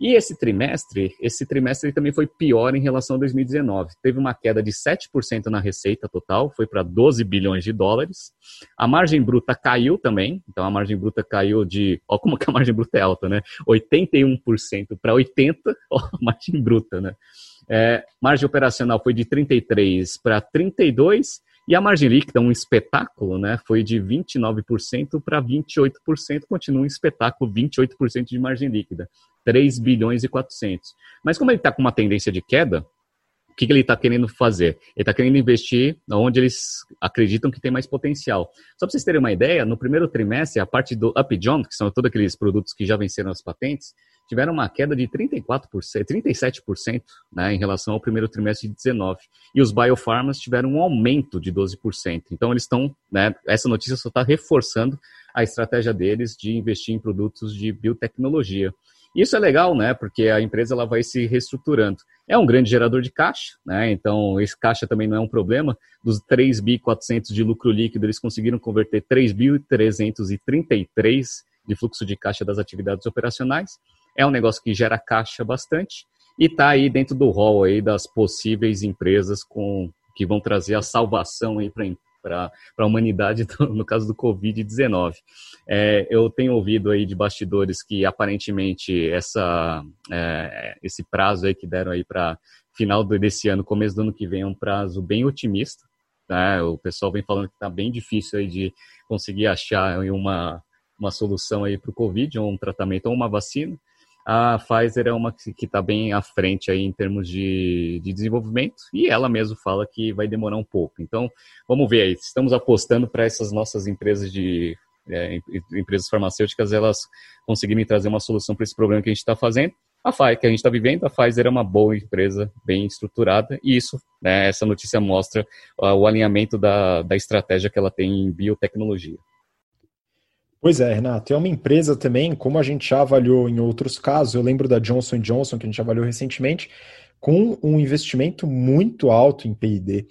E esse trimestre, esse trimestre também foi pior em relação a 2019. Teve uma queda de 7% na receita total, foi para 12 bilhões de dólares. A margem bruta caiu também, então a margem bruta caiu de, ó como que a margem bruta é alta, né? 81% para 80, ó, margem bruta, né? É, margem operacional foi de 33 para 32 e a margem líquida, um espetáculo, né, foi de 29% para 28%, continua um espetáculo, 28% de margem líquida. 3 bilhões e 400. Mas como ele está com uma tendência de queda, o que, que ele está querendo fazer? Ele está querendo investir onde eles acreditam que tem mais potencial. Só para vocês terem uma ideia, no primeiro trimestre, a parte do Upjohn, que são todos aqueles produtos que já venceram as patentes, tiveram uma queda de 34%, 37% né, em relação ao primeiro trimestre de 19. E os biofarmas tiveram um aumento de 12%. Então, eles estão, né, essa notícia só está reforçando a estratégia deles de investir em produtos de biotecnologia. Isso é legal, né? Porque a empresa ela vai se reestruturando. É um grande gerador de caixa, né? Então, esse caixa também não é um problema. Dos 3.400 de lucro líquido, eles conseguiram converter 3.333 de fluxo de caixa das atividades operacionais. É um negócio que gera caixa bastante e está aí dentro do rol aí das possíveis empresas com que vão trazer a salvação aí para para a humanidade no caso do Covid-19. É, eu tenho ouvido aí de bastidores que aparentemente essa, é, esse prazo aí que deram aí para final desse ano, começo do ano que vem, é um prazo bem otimista. Né? O pessoal vem falando que está bem difícil aí de conseguir achar uma, uma solução aí para o Covid, ou um tratamento ou uma vacina. A Pfizer é uma que está bem à frente aí em termos de, de desenvolvimento e ela mesmo fala que vai demorar um pouco. Então, vamos ver aí. Estamos apostando para essas nossas empresas de é, empresas farmacêuticas elas conseguirem trazer uma solução para esse problema que a gente está fazendo. A Pfizer, que a gente está vivendo, a Pfizer é uma boa empresa, bem estruturada, e isso, né, essa notícia mostra uh, o alinhamento da, da estratégia que ela tem em biotecnologia. Pois é, Renato. É uma empresa também, como a gente já avaliou em outros casos, eu lembro da Johnson Johnson, que a gente avaliou recentemente, com um investimento muito alto em P&D.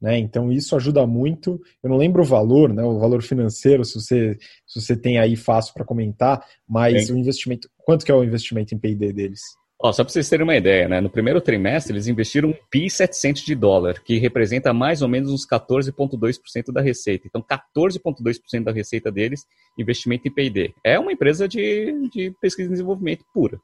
Né? Então isso ajuda muito. Eu não lembro o valor, né? O valor financeiro, se você, se você tem aí fácil para comentar, mas o investimento. Quanto que é o investimento em P&D deles? Ó, só para vocês terem uma ideia, né? No primeiro trimestre, eles investiram um PI 700 de dólar, que representa mais ou menos uns 14,2% da receita. Então, 14,2% da receita deles, investimento em P&D. É uma empresa de, de pesquisa e desenvolvimento pura.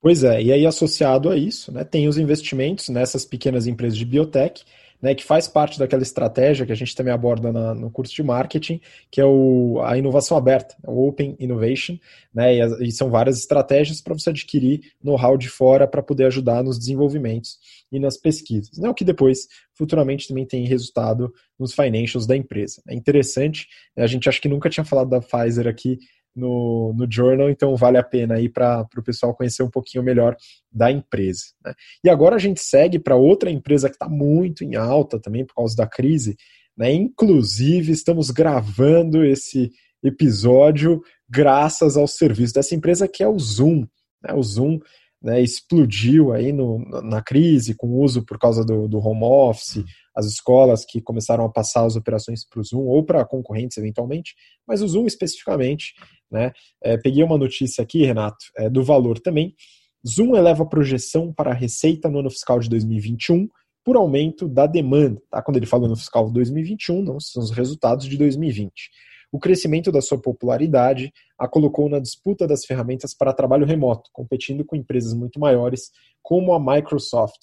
Pois é, e aí associado a isso, né, tem os investimentos nessas pequenas empresas de biotech, né, que faz parte daquela estratégia que a gente também aborda na, no curso de marketing, que é o, a inovação aberta, o Open Innovation, né, e, e são várias estratégias para você adquirir know-how de fora para poder ajudar nos desenvolvimentos e nas pesquisas, né, o que depois, futuramente, também tem resultado nos financials da empresa. É interessante, a gente acha que nunca tinha falado da Pfizer aqui no, no Journal, então vale a pena aí para o pessoal conhecer um pouquinho melhor da empresa. Né? E agora a gente segue para outra empresa que está muito em alta também por causa da crise. Né? Inclusive, estamos gravando esse episódio graças ao serviço dessa empresa que é o Zoom. Né? O Zoom né, explodiu aí no, na crise com o uso por causa do, do home office, as escolas que começaram a passar as operações para o Zoom ou para concorrentes eventualmente, mas o Zoom especificamente né? É, peguei uma notícia aqui, Renato, é, do valor também. Zoom eleva a projeção para a receita no ano fiscal de 2021 por aumento da demanda. Tá? Quando ele fala no fiscal 2021, não são os resultados de 2020. O crescimento da sua popularidade a colocou na disputa das ferramentas para trabalho remoto, competindo com empresas muito maiores como a Microsoft.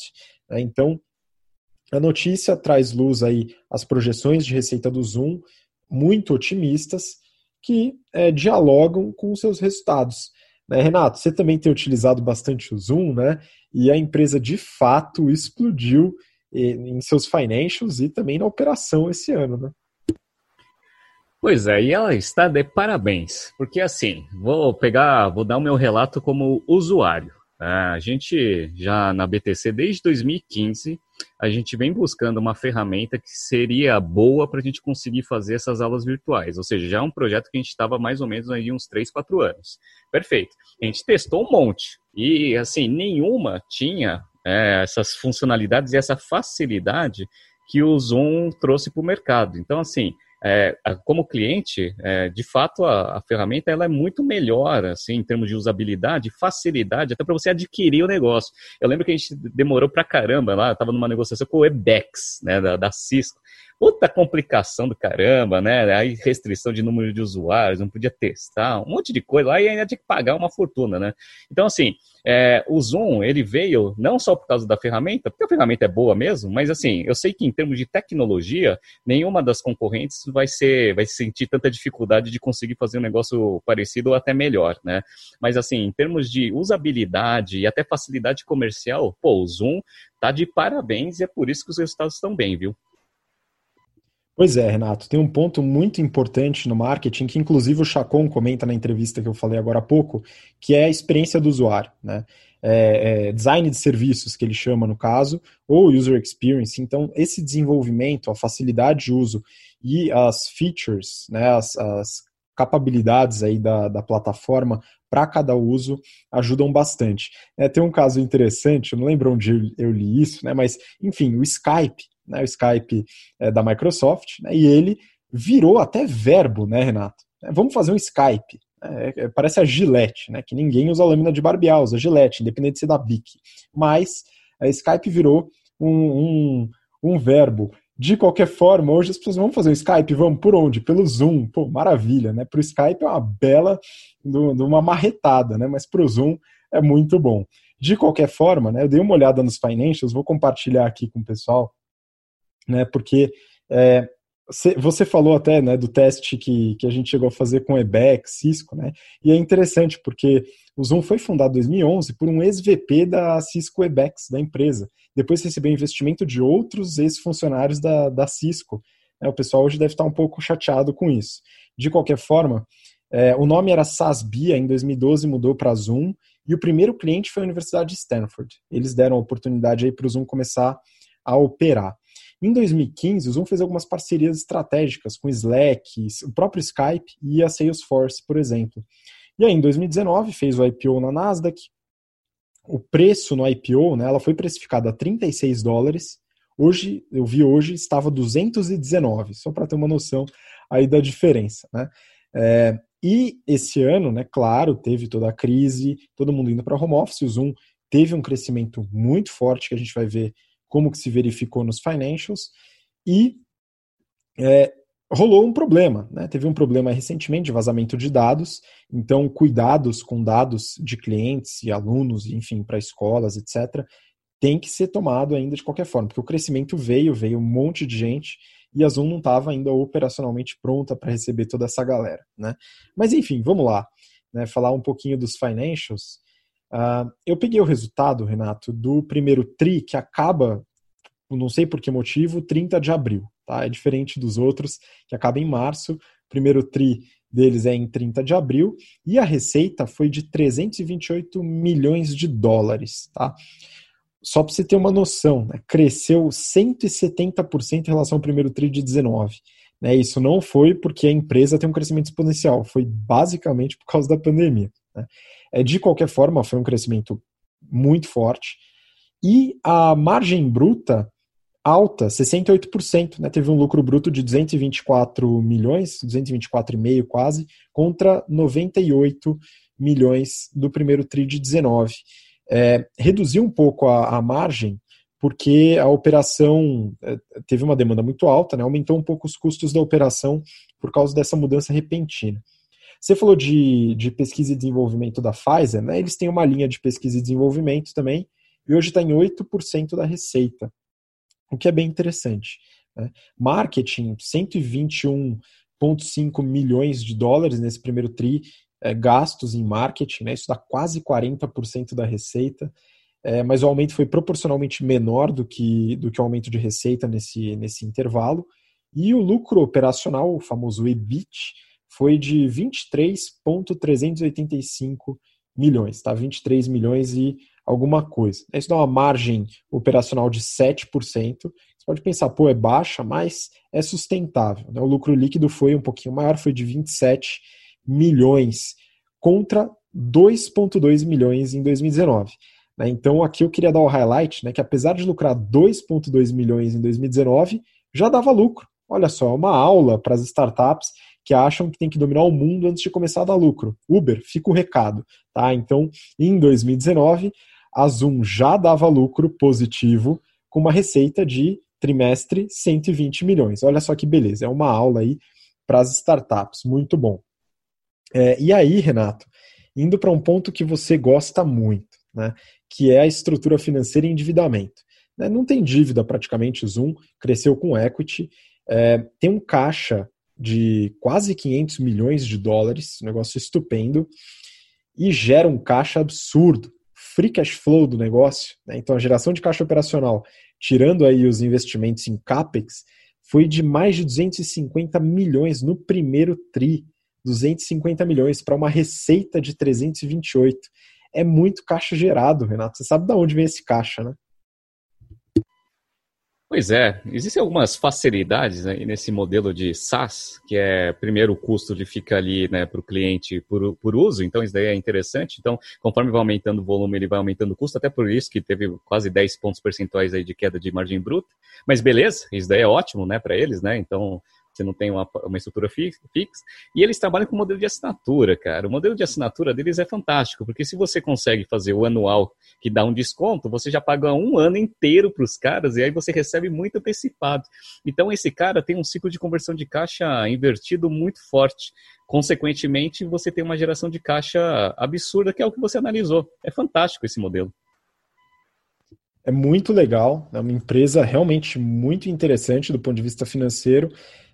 Né? Então, a notícia traz luz aí as projeções de receita do Zoom muito otimistas que é, dialogam com os seus resultados. Né, Renato, você também tem utilizado bastante o Zoom, né? E a empresa de fato explodiu em seus financials e também na operação esse ano, né? Pois é, e ela está de parabéns, porque assim, vou pegar, vou dar o meu relato como usuário. É, a gente já na BTC desde 2015 a gente vem buscando uma ferramenta que seria boa para a gente conseguir fazer essas aulas virtuais. Ou seja, já é um projeto que a gente estava mais ou menos aí uns 3, 4 anos. Perfeito. A gente testou um monte e assim nenhuma tinha é, essas funcionalidades e essa facilidade que o Zoom trouxe para o mercado. Então assim é, como cliente, é, de fato a, a, ferramenta ela é muito melhor, assim, em termos de usabilidade, facilidade, até para você adquirir o negócio. Eu lembro que a gente demorou para caramba lá, estava numa negociação com o Ebex, né, da, da Cisco. Puta complicação do caramba, né? Aí restrição de número de usuários, não podia testar, um monte de coisa. Aí ainda tinha que pagar uma fortuna, né? Então, assim, é, o Zoom, ele veio não só por causa da ferramenta, porque a ferramenta é boa mesmo, mas assim, eu sei que em termos de tecnologia, nenhuma das concorrentes vai ser, vai sentir tanta dificuldade de conseguir fazer um negócio parecido ou até melhor, né? Mas assim, em termos de usabilidade e até facilidade comercial, pô, o Zoom tá de parabéns e é por isso que os resultados estão bem, viu? Pois é, Renato, tem um ponto muito importante no marketing que inclusive o Chacon comenta na entrevista que eu falei agora há pouco, que é a experiência do usuário, né? É, é, design de serviços que ele chama no caso, ou user experience. Então, esse desenvolvimento, a facilidade de uso e as features, né, as, as capabilidades aí da, da plataforma para cada uso ajudam bastante. É, tem um caso interessante, eu não lembro onde eu li isso, né, mas enfim, o Skype né, o Skype é, da Microsoft, né, e ele virou até verbo, né, Renato? É, vamos fazer um Skype. É, é, parece a Gillette, né, que ninguém usa lâmina de barbear, usa Gillette, independente de ser da BIC. Mas a Skype virou um, um, um verbo De qualquer forma, hoje as pessoas vão fazer o Skype, vamos por onde? Pelo Zoom. Pô, maravilha, né? Para o Skype é uma bela, uma marretada, né? Mas para o Zoom é muito bom. De qualquer forma, né? Eu dei uma olhada nos financials, vou compartilhar aqui com o pessoal, né? Porque é, você falou até né, do teste que, que a gente chegou a fazer com Ebex, Cisco, né? E é interessante porque o Zoom foi fundado em 2011 por um ex-VP da Cisco Ebex, da empresa. Depois recebeu investimento de outros ex-funcionários da, da Cisco. É, o pessoal hoje deve estar um pouco chateado com isso. De qualquer forma, é, o nome era SASBIA, em 2012 mudou para Zoom, e o primeiro cliente foi a Universidade de Stanford. Eles deram a oportunidade aí para o Zoom começar a operar. Em 2015, o Zoom fez algumas parcerias estratégicas com Slack, o próprio Skype e a Salesforce, por exemplo. E aí, em 2019, fez o IPO na Nasdaq. O preço no IPO, né, ela foi precificada a 36 dólares. Hoje, eu vi hoje, estava 219, só para ter uma noção aí da diferença. Né? É, e esse ano, né, claro, teve toda a crise, todo mundo indo para home office, o Zoom teve um crescimento muito forte que a gente vai ver como que se verificou nos financials, e é, rolou um problema, né? Teve um problema recentemente de vazamento de dados, então cuidados com dados de clientes e alunos, enfim, para escolas, etc., tem que ser tomado ainda de qualquer forma, porque o crescimento veio, veio um monte de gente e a Zoom não estava ainda operacionalmente pronta para receber toda essa galera, né? Mas enfim, vamos lá, né? Falar um pouquinho dos financials. Uh, eu peguei o resultado, Renato, do primeiro TRI, que acaba, não sei por que motivo, 30 de abril. Tá? É diferente dos outros, que acaba em março. O primeiro TRI deles é em 30 de abril. E a receita foi de 328 milhões de dólares. Tá? Só para você ter uma noção, né? cresceu 170% em relação ao primeiro TRI de 19. Né? Isso não foi porque a empresa tem um crescimento exponencial, foi basicamente por causa da pandemia. Né? É, de qualquer forma, foi um crescimento muito forte. E a margem bruta alta, 68%, né? Teve um lucro bruto de 224 milhões, 224,5 quase, contra 98 milhões do primeiro TRI de 19. É, reduziu um pouco a, a, margem porque a operação é, teve uma demanda muito alta, né? aumentou um pouco os custos da operação por causa dessa mudança repentina. Você falou de, de pesquisa e desenvolvimento da Pfizer, né? Eles têm uma linha de pesquisa e desenvolvimento também, e hoje está em 8% da receita, o que é bem interessante. Né? Marketing, 121,5 milhões de dólares nesse primeiro TRI, é, gastos em marketing, né? isso dá quase 40% da receita, é, mas o aumento foi proporcionalmente menor do que, do que o aumento de receita nesse, nesse intervalo. E o lucro operacional, o famoso EBIT, foi de 23,385 milhões, tá? 23 milhões e alguma coisa. Isso dá uma margem operacional de 7%. Você pode pensar, pô, é baixa, mas é sustentável. Né? O lucro líquido foi um pouquinho maior, foi de 27 milhões contra 2,2 milhões em 2019. Né? Então aqui eu queria dar o highlight, né, que apesar de lucrar 2,2 milhões em 2019, já dava lucro. Olha só, é uma aula para as startups que acham que tem que dominar o mundo antes de começar a dar lucro. Uber, fica o recado, tá? Então, em 2019, a Zoom já dava lucro positivo com uma receita de trimestre 120 milhões. Olha só que beleza, é uma aula aí para as startups, muito bom. É, e aí, Renato, indo para um ponto que você gosta muito, né, que é a estrutura financeira e endividamento. Né, não tem dívida praticamente, o Zoom cresceu com equity, é, tem um caixa de quase 500 milhões de dólares, um negócio estupendo, e gera um caixa absurdo, free cash flow do negócio. Né? Então, a geração de caixa operacional, tirando aí os investimentos em CAPEX, foi de mais de 250 milhões no primeiro TRI. 250 milhões para uma receita de 328. É muito caixa gerado, Renato. Você sabe de onde vem esse caixa, né? Pois é, existem algumas facilidades né, nesse modelo de SaaS, que é primeiro o custo de fica ali né, para o cliente por, por uso, então isso daí é interessante. Então, conforme vai aumentando o volume, ele vai aumentando o custo, até por isso que teve quase 10 pontos percentuais aí de queda de margem bruta. Mas beleza, isso daí é ótimo né, para eles, né? Então você não tem uma, uma estrutura fixa, e eles trabalham com modelo de assinatura, cara. O modelo de assinatura deles é fantástico, porque se você consegue fazer o anual que dá um desconto, você já paga um ano inteiro para os caras e aí você recebe muito antecipado. Então esse cara tem um ciclo de conversão de caixa invertido muito forte. Consequentemente, você tem uma geração de caixa absurda, que é o que você analisou. É fantástico esse modelo. É muito legal, é uma empresa realmente muito interessante do ponto de vista financeiro.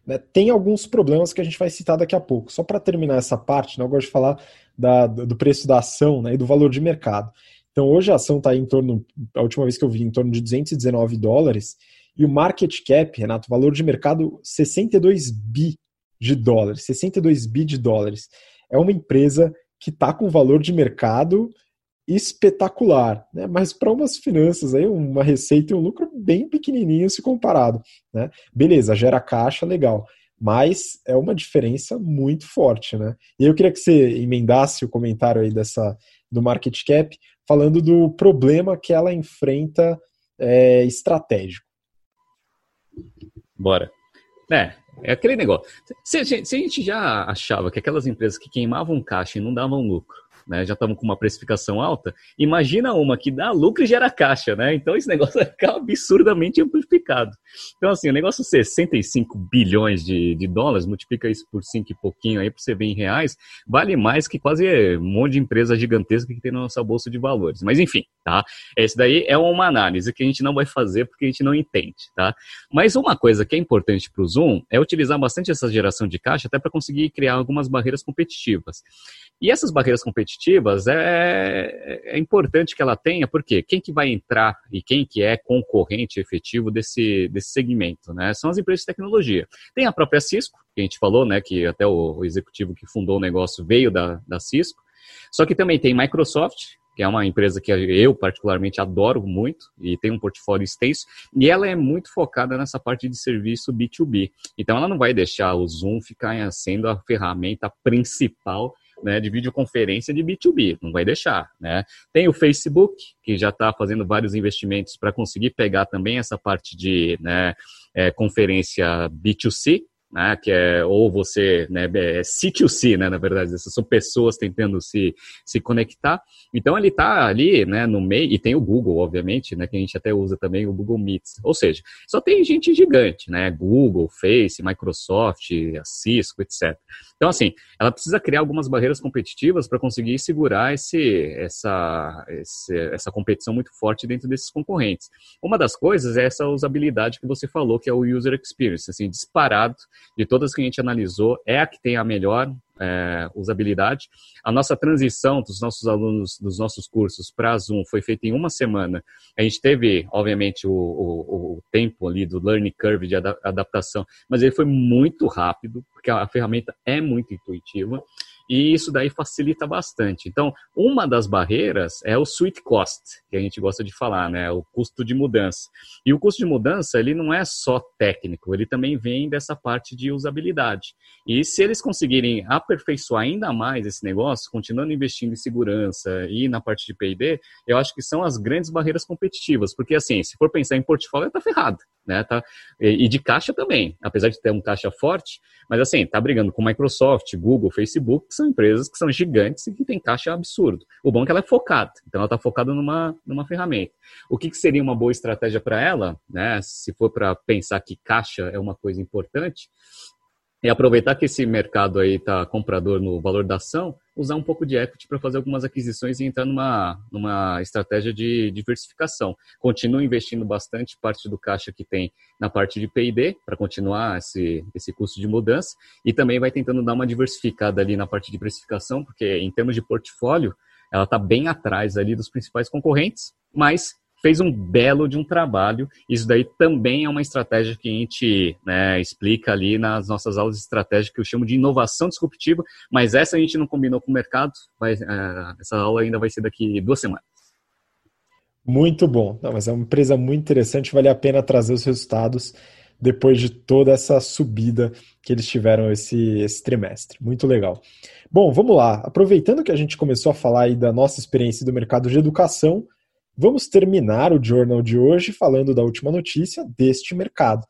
Né? Tem alguns problemas que a gente vai citar daqui a pouco. Só para terminar essa parte, né, eu gosto de falar da, do preço da ação né, e do valor de mercado. Então, hoje a ação está em torno, a última vez que eu vi, em torno de 219 dólares, e o market cap, Renato, valor de mercado 62 bi de dólares. 62 bi de dólares. É uma empresa que está com valor de mercado espetacular, né? mas para umas finanças aí, uma receita e um lucro bem pequenininho se comparado. Né? Beleza, gera caixa, legal, mas é uma diferença muito forte. Né? E eu queria que você emendasse o comentário aí dessa do market cap, falando do problema que ela enfrenta é, estratégico. Bora. É, é aquele negócio. Se, se, se, a gente já achava que aquelas empresas que queimavam caixa e não davam lucro né? Já estamos com uma precificação alta. Imagina uma que dá lucro e gera caixa, né? Então esse negócio vai ficar absurdamente amplificado. Então, assim, o negócio 65 bilhões de, de dólares, multiplica isso por 5 e pouquinho aí para você ver em reais, vale mais que quase um monte de empresa gigantesca que tem na nossa bolsa de valores. Mas enfim, tá? Esse daí é uma análise que a gente não vai fazer porque a gente não entende, tá? Mas uma coisa que é importante para o Zoom é utilizar bastante essa geração de caixa até para conseguir criar algumas barreiras competitivas. E essas barreiras competitivas é, é, importante que ela tenha, porque quem que vai entrar e quem que é concorrente efetivo desse, desse segmento, né? São as empresas de tecnologia. Tem a própria Cisco, que a gente falou, né? Que até o, o executivo que fundou o negócio veio da, da Cisco. Só que também tem Microsoft, que é uma empresa que eu particularmente adoro muito e tem um portfólio extenso, e ela é muito focada nessa parte de serviço B2B. Então ela não vai deixar o Zoom ficar sendo a ferramenta principal né, de videoconferência de B2B, não vai deixar, né? Tem o Facebook, que já está fazendo vários investimentos para conseguir pegar também essa parte de né, é, conferência B2C, né, que é ou você, né, é C2C, né, na verdade, essas são pessoas tentando se, se conectar. Então ele está ali, né, no meio, e tem o Google, obviamente, né, que a gente até usa também o Google Meets. Ou seja, só tem gente gigante, né, Google, Face, Microsoft, Cisco, etc. Então, assim, ela precisa criar algumas barreiras competitivas para conseguir segurar esse, essa, esse, essa competição muito forte dentro desses concorrentes. Uma das coisas é essa usabilidade que você falou, que é o user experience, assim, disparado de todas que a gente analisou, é a que tem a melhor é, usabilidade. A nossa transição dos nossos alunos, dos nossos cursos para Zoom foi feita em uma semana. A gente teve, obviamente, o, o, o tempo ali do learning curve de adaptação, mas ele foi muito rápido, porque a ferramenta é muito intuitiva e isso daí facilita bastante. Então, uma das barreiras é o sweet cost, que a gente gosta de falar, né? O custo de mudança. E o custo de mudança, ele não é só técnico, ele também vem dessa parte de usabilidade. E se eles conseguirem aperfeiçoar ainda mais esse negócio, continuando investindo em segurança e na parte de P&D, eu acho que são as grandes barreiras competitivas, porque assim, se for pensar em portfólio, tá ferrado, né? Tá, e de caixa também, apesar de ter um caixa forte, mas assim, tá brigando com Microsoft, Google, Facebook, são empresas que são gigantes e que têm caixa absurdo. O bom é que ela é focada, então ela está focada numa, numa ferramenta. O que, que seria uma boa estratégia para ela, né? Se for para pensar que caixa é uma coisa importante, é aproveitar que esse mercado aí está comprador no valor da ação, usar um pouco de equity para fazer algumas aquisições e entrar numa, numa estratégia de diversificação. Continua investindo bastante parte do caixa que tem na parte de P&D para continuar esse, esse custo de mudança e também vai tentando dar uma diversificada ali na parte de precificação, porque em termos de portfólio, ela está bem atrás ali dos principais concorrentes, mas fez um belo de um trabalho. Isso daí também é uma estratégia que a gente né, explica ali nas nossas aulas de estratégia, que eu chamo de inovação disruptiva, mas essa a gente não combinou com o mercado, uh, essa aula ainda vai ser daqui duas semanas. Muito bom. Não, mas é uma empresa muito interessante, vale a pena trazer os resultados depois de toda essa subida que eles tiveram esse, esse trimestre. Muito legal. Bom, vamos lá. Aproveitando que a gente começou a falar aí da nossa experiência do mercado de educação, Vamos terminar o Journal de hoje falando da última notícia deste mercado.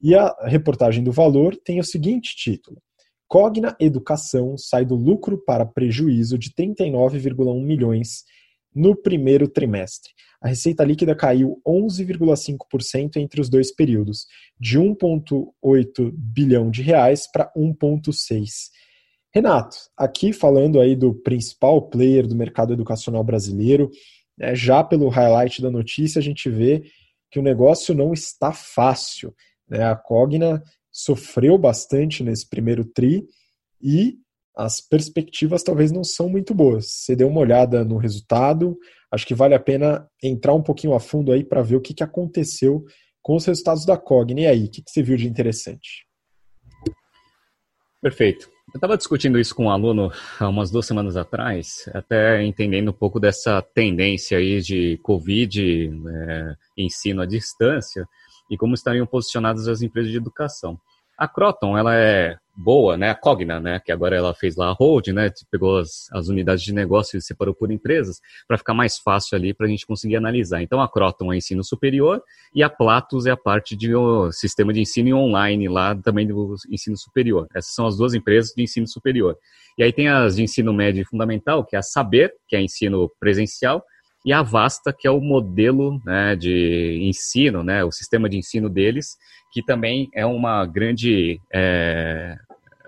E a reportagem do Valor tem o seguinte título: Cogna Educação sai do lucro para prejuízo de 39,1 milhões no primeiro trimestre. A receita líquida caiu 11,5% entre os dois períodos, de 1,8 bilhão de reais para 1,6. Renato, aqui falando aí do principal player do mercado educacional brasileiro, né, já pelo highlight da notícia a gente vê que o negócio não está fácil. Né? A Cogna sofreu bastante nesse primeiro tri e as perspectivas talvez não são muito boas. Você deu uma olhada no resultado, acho que vale a pena entrar um pouquinho a fundo aí para ver o que, que aconteceu com os resultados da Cogna. E aí, o que, que você viu de interessante? Perfeito. Eu estava discutindo isso com um aluno há umas duas semanas atrás, até entendendo um pouco dessa tendência aí de Covid, é, ensino à distância, e como estariam posicionadas as empresas de educação. A Croton, ela é boa, né? A Cogna, né? Que agora ela fez lá a hold, né? Pegou as, as unidades de negócio e separou por empresas para ficar mais fácil ali para a gente conseguir analisar. Então a Croton é ensino superior e a Platos é a parte de o sistema de ensino online lá também do ensino superior. Essas são as duas empresas de ensino superior. E aí tem as de ensino médio e fundamental, que é a Saber, que é ensino presencial, e a Vasta, que é o modelo né, de ensino, né, o sistema de ensino deles, que também é uma grande é,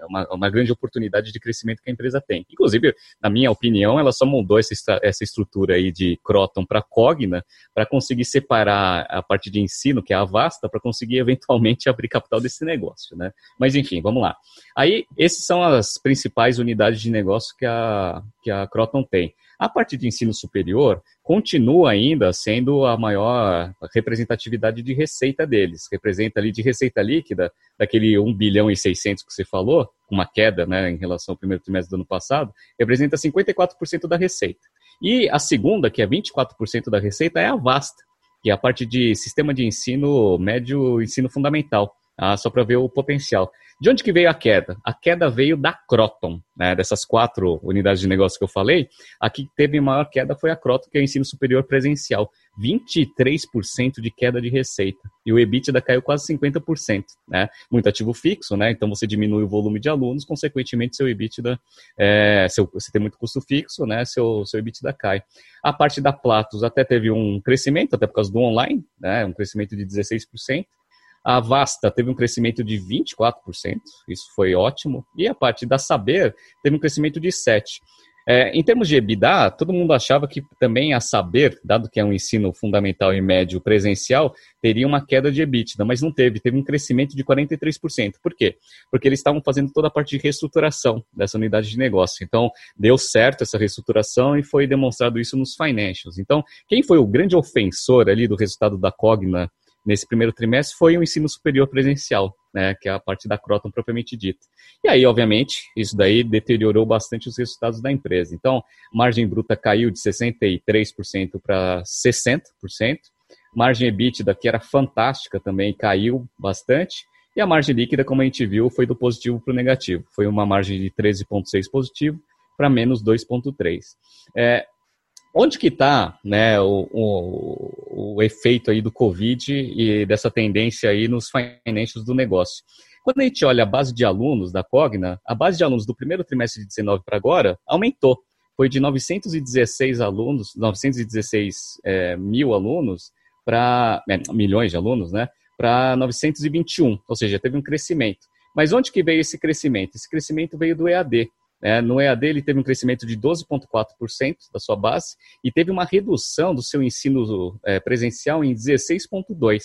uma, uma, grande oportunidade de crescimento que a empresa tem. Inclusive, na minha opinião, ela só mudou essa, essa estrutura aí de Croton para Cogna para conseguir separar a parte de ensino, que é a Vasta, para conseguir eventualmente abrir capital desse negócio, né? Mas enfim, vamos lá. Aí, essas são as principais unidades de negócio que a, que a Croton tem. A parte de ensino superior continua ainda sendo a maior representatividade de receita deles. Representa ali de receita líquida, daquele 1 bilhão e 600 que você falou, uma queda né, em relação ao primeiro trimestre do ano passado, representa 54% da receita. E a segunda, que é 24% da receita, é a Vasta, que é a parte de sistema de ensino médio ensino fundamental, ah, só para ver o potencial. De onde que veio a queda? A queda veio da Croton, né? Dessas quatro unidades de negócio que eu falei, a que teve maior queda foi a Croton, que é o ensino superior presencial. 23% de queda de receita. E o EBITDA caiu quase 50%, né? Muito ativo fixo, né? Então você diminui o volume de alunos, consequentemente seu EBITDA, é, seu, você tem muito custo fixo, né? Seu, seu EBITDA cai. A parte da Platos até teve um crescimento, até por causa do online, né? Um crescimento de 16%. A Vasta teve um crescimento de 24%, isso foi ótimo. E a parte da Saber teve um crescimento de 7%. É, em termos de EBITDA, todo mundo achava que também a Saber, dado que é um ensino fundamental e médio presencial, teria uma queda de EBITDA, mas não teve, teve um crescimento de 43%. Por quê? Porque eles estavam fazendo toda a parte de reestruturação dessa unidade de negócio. Então, deu certo essa reestruturação e foi demonstrado isso nos financials. Então, quem foi o grande ofensor ali do resultado da Cogna nesse primeiro trimestre foi o ensino superior presencial, né, que é a parte da Croton propriamente dita. E aí, obviamente, isso daí deteriorou bastante os resultados da empresa. Então, margem bruta caiu de 63% para 60%, margem EBITDA, que era fantástica também, caiu bastante, e a margem líquida, como a gente viu, foi do positivo para o negativo. Foi uma margem de 13,6 positivo para menos 2,3. É, onde que está né, o, o, o, efeito aí do Covid e dessa tendência aí nos financials do negócio? Quando a gente olha a base de alunos da Cogna, a base de alunos do primeiro trimestre de 19 para agora aumentou. Foi de 916 alunos, 916 é, mil alunos para é, milhões de alunos, né? Para 921, ou seja, teve um crescimento. Mas onde que veio esse crescimento? Esse crescimento veio do EAD. É, no EAD, ele teve um crescimento de 12,4% da sua base e teve uma redução do seu ensino é, presencial em 16,2%.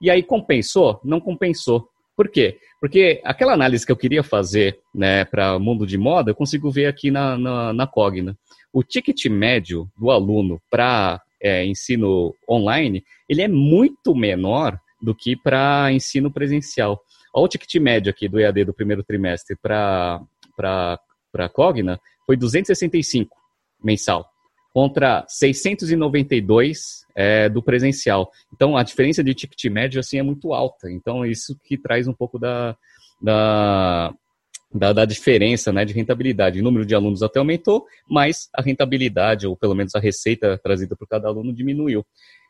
E aí compensou? Não compensou. Por quê? Porque aquela análise que eu queria fazer né, para o mundo de moda, eu consigo ver aqui na, na, na Cogna. O ticket médio do aluno para é, ensino online, ele é muito menor do que para ensino presencial. Olha o ticket médio aqui do EAD do primeiro trimestre para para a Cogna foi 265 mensal, contra 692 é, do presencial. Então, a diferença de ticket médio assim, é muito alta. Então, isso que traz um pouco da, da, da, da, diferença né, de rentabilidade. O número de alunos até aumentou, mas a rentabilidade, ou pelo menos a receita trazida por cada aluno, diminuiu.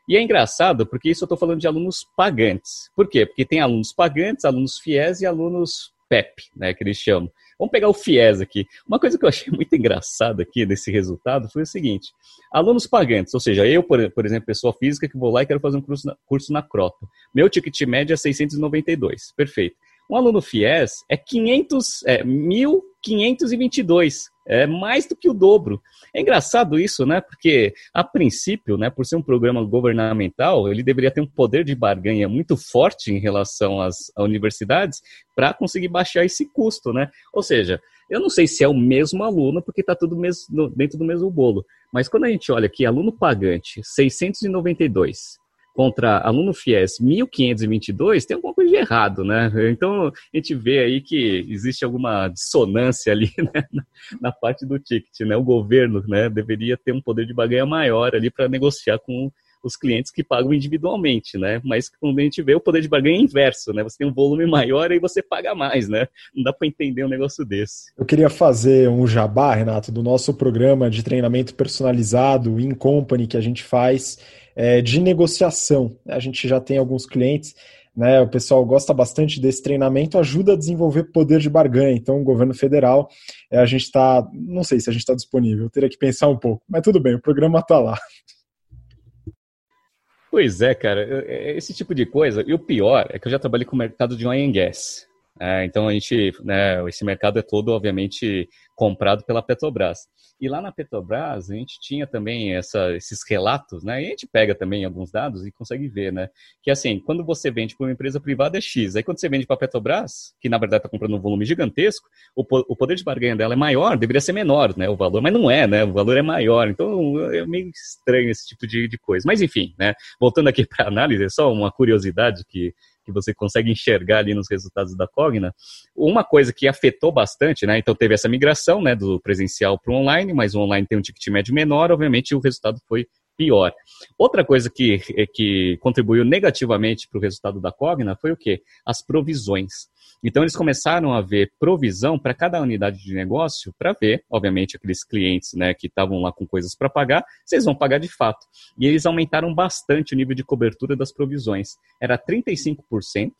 E é engraçado porque isso eu estou falando de alunos pagantes. Por quê? Porque tem alunos pagantes, alunos fiéis e alunos PEP, né, que eles chamam. Vamos pegar o FIES aqui. Uma coisa que eu achei muito engraçada aqui desse resultado foi o seguinte: alunos pagantes, ou seja, eu, por, exemplo, pessoa física que vou lá e quero fazer um curso na, curso na. Meu ticket médio é 692, perfeito. Um aluno FIES é 500, é 1.522, é mais do que o dobro. É engraçado isso, né? Porque, a princípio, né, por ser um programa governamental, ele deveria ter um poder de barganha muito forte em relação às, às universidades para conseguir baixar esse custo, né? Ou seja, eu não sei se é o mesmo aluno, porque está tudo mesmo, dentro do mesmo bolo. Mas quando a gente olha aqui, aluno pagante, 692, contra aluno FIES 1522, tem alguma coisa de errado, né? Então, a gente vê aí que existe alguma dissonância ali né? na, parte do ticket, né? O governo né, deveria ter um poder de baganha maior ali para negociar com os clientes que pagam individualmente, né? Mas quando a gente vê o poder de barganha é inverso, né? Você tem um volume maior e você paga mais, né? Não dá para entender um negócio desse. Eu queria fazer um jabá, Renato, do nosso programa de treinamento personalizado in company que a gente faz é, de negociação. A gente já tem alguns clientes, né, o pessoal gosta bastante desse treinamento, ajuda a desenvolver poder de barganha. Então, o governo federal, é, a gente está, não sei se a gente está disponível, teria que pensar um pouco, mas tudo bem, o programa está lá. Pois é, cara, é, esse tipo de coisa. E o pior é que eu já trabalhei com o mercado de oil and gas. É, então a gente, né, esse mercado é todo, obviamente, comprado pela Petrobras. E lá na Petrobras, a gente tinha também essa, esses relatos, né? E a gente pega também alguns dados e consegue ver, né? Que assim, quando você vende para uma empresa privada é X. Aí quando você vende para a Petrobras, que na verdade está comprando um volume gigantesco, o, o poder de barganha dela é maior, deveria ser menor, né? O valor, mas não é, né? O valor é maior. Então é meio estranho esse tipo de, de coisa. Mas enfim, né? Voltando aqui para a análise, é só uma curiosidade que que você consegue enxergar ali nos resultados da Cogna. Uma coisa que afetou bastante, né? Então teve essa migração, né, do presencial para o online, mas o online tem um ticket médio menor, obviamente o resultado foi pior. Outra coisa que, que contribuiu negativamente para o resultado da Cogna foi o quê? As provisões. Então, eles começaram a ver provisão para cada unidade de negócio, para ver, obviamente, aqueles clientes né, que estavam lá com coisas para pagar, eles vão pagar de fato. E eles aumentaram bastante o nível de cobertura das provisões. Era 35%.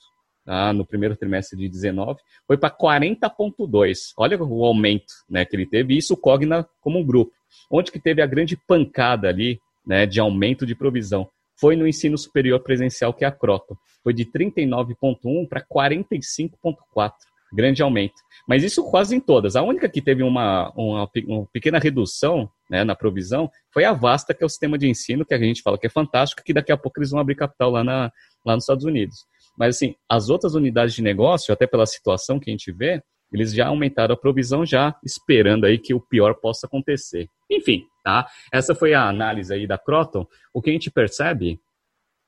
Ah, no primeiro trimestre de 19, foi para 40,2. Olha o aumento né, que ele teve, isso o Cogna como um grupo. Onde que teve a grande pancada ali né, de aumento de provisão? Foi no ensino superior presencial, que é a Croton. Foi de 39,1 para 45,4. Grande aumento. Mas isso quase em todas. A única que teve uma, uma, uma pequena redução né, na provisão foi a Vasta, que é o sistema de ensino, que a gente fala que é fantástico, que daqui a pouco eles vão abrir capital lá, na, lá nos Estados Unidos. Mas, assim, as outras unidades de negócio, até pela situação que a gente vê, eles já aumentaram a provisão, já esperando aí que o pior possa acontecer. Enfim, tá? Essa foi a análise aí da Croton. O que a gente percebe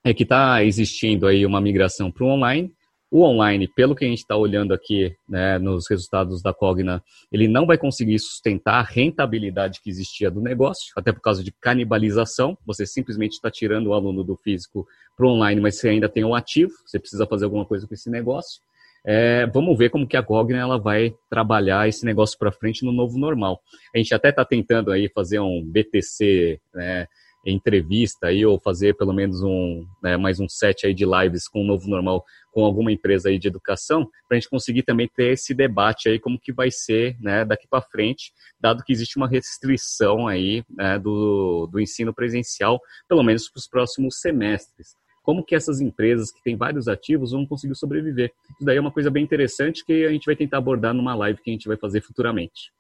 é que está existindo aí uma migração para o online. O online, pelo que a gente está olhando aqui né, nos resultados da Cogna, ele não vai conseguir sustentar a rentabilidade que existia do negócio, até por causa de canibalização. Você simplesmente está tirando o aluno do físico para o online, mas você ainda tem o ativo, você precisa fazer alguma coisa com esse negócio. É, vamos ver como que a Cogna ela vai trabalhar esse negócio para frente no novo normal. A gente até está tentando aí fazer um BTC né, entrevista aí, ou fazer pelo menos um né, mais um set aí de lives com o novo normal com alguma empresa aí de educação, para a gente conseguir também ter esse debate aí como que vai ser né, daqui para frente, dado que existe uma restrição aí né, do, do ensino presencial, pelo menos para os próximos semestres como que essas empresas que têm vários ativos vão conseguir sobreviver. Isso daí é uma coisa bem interessante que a gente vai tentar abordar numa live que a gente vai fazer futuramente.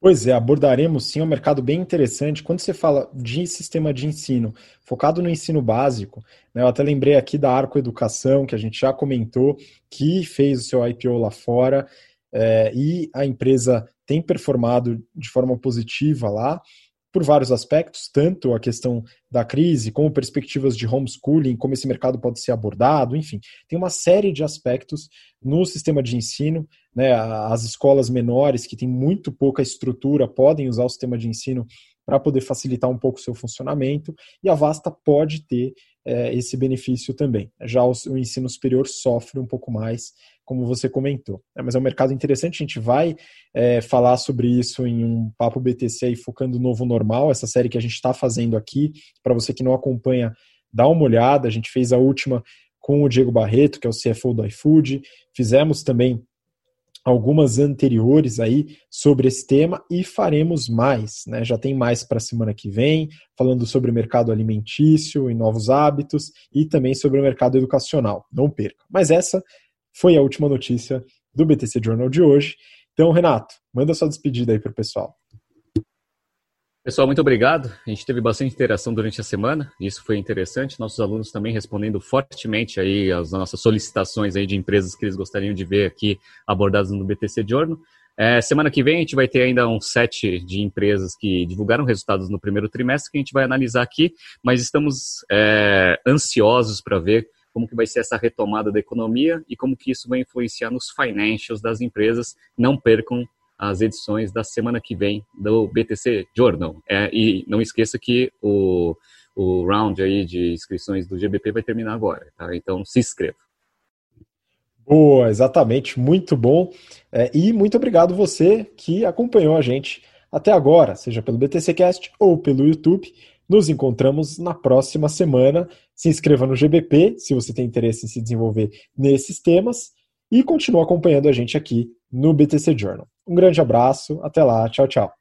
Pois é, abordaremos sim, é um mercado bem interessante. Quando você fala de sistema de ensino, focado no ensino básico, né, eu até lembrei aqui da Arco Educação, que a gente já comentou, que fez o seu IPO lá fora, é, e a empresa tem performado de forma positiva lá por vários aspectos, tanto a questão da crise, como perspectivas de homeschooling, como esse mercado pode ser abordado, enfim, tem uma série de aspectos no sistema de ensino. Né, as escolas menores, que têm muito pouca estrutura, podem usar o sistema de ensino para poder facilitar um pouco o seu funcionamento, e a Vasta pode ter é, esse benefício também. Já o, o ensino superior sofre um pouco mais como você comentou. É, mas é um mercado interessante, a gente vai é, falar sobre isso em um Papo BTC aí, focando no novo normal, essa série que a gente está fazendo aqui. Para você que não acompanha, dá uma olhada. A gente fez a última com o Diego Barreto, que é o CFO do iFood. Fizemos também algumas anteriores aí sobre esse tema e faremos mais, né? Já tem mais para a semana que vem, falando sobre o mercado alimentício e novos hábitos e também sobre o mercado educacional. Não perca. Mas essa foi a última notícia do BTC Journal de hoje. Então, Renato, manda sua despedida aí para o pessoal. Pessoal, muito obrigado. A gente teve bastante interação durante a semana, isso foi interessante. Nossos alunos também respondendo fortemente aí às nossas solicitações aí de empresas que eles gostariam de ver aqui abordadas no BTC Journal. É, semana que vem a gente vai ter ainda um set de empresas que divulgaram resultados no primeiro trimestre que a gente vai analisar aqui, mas estamos é, ansiosos para ver como que vai ser essa retomada da economia e como que isso vai influenciar nos financials das empresas. Não percam as edições da semana que vem do BTC Journal. É, e não esqueça que o, o round aí de inscrições do GBP vai terminar agora, tá? Então se inscreva. Boa, exatamente, muito bom. É, e muito obrigado você que acompanhou a gente até agora, seja pelo BTCcast ou pelo YouTube. Nos encontramos na próxima semana. Se inscreva no GBP se você tem interesse em se desenvolver nesses temas e continue acompanhando a gente aqui no BTC Journal. Um grande abraço, até lá, tchau, tchau.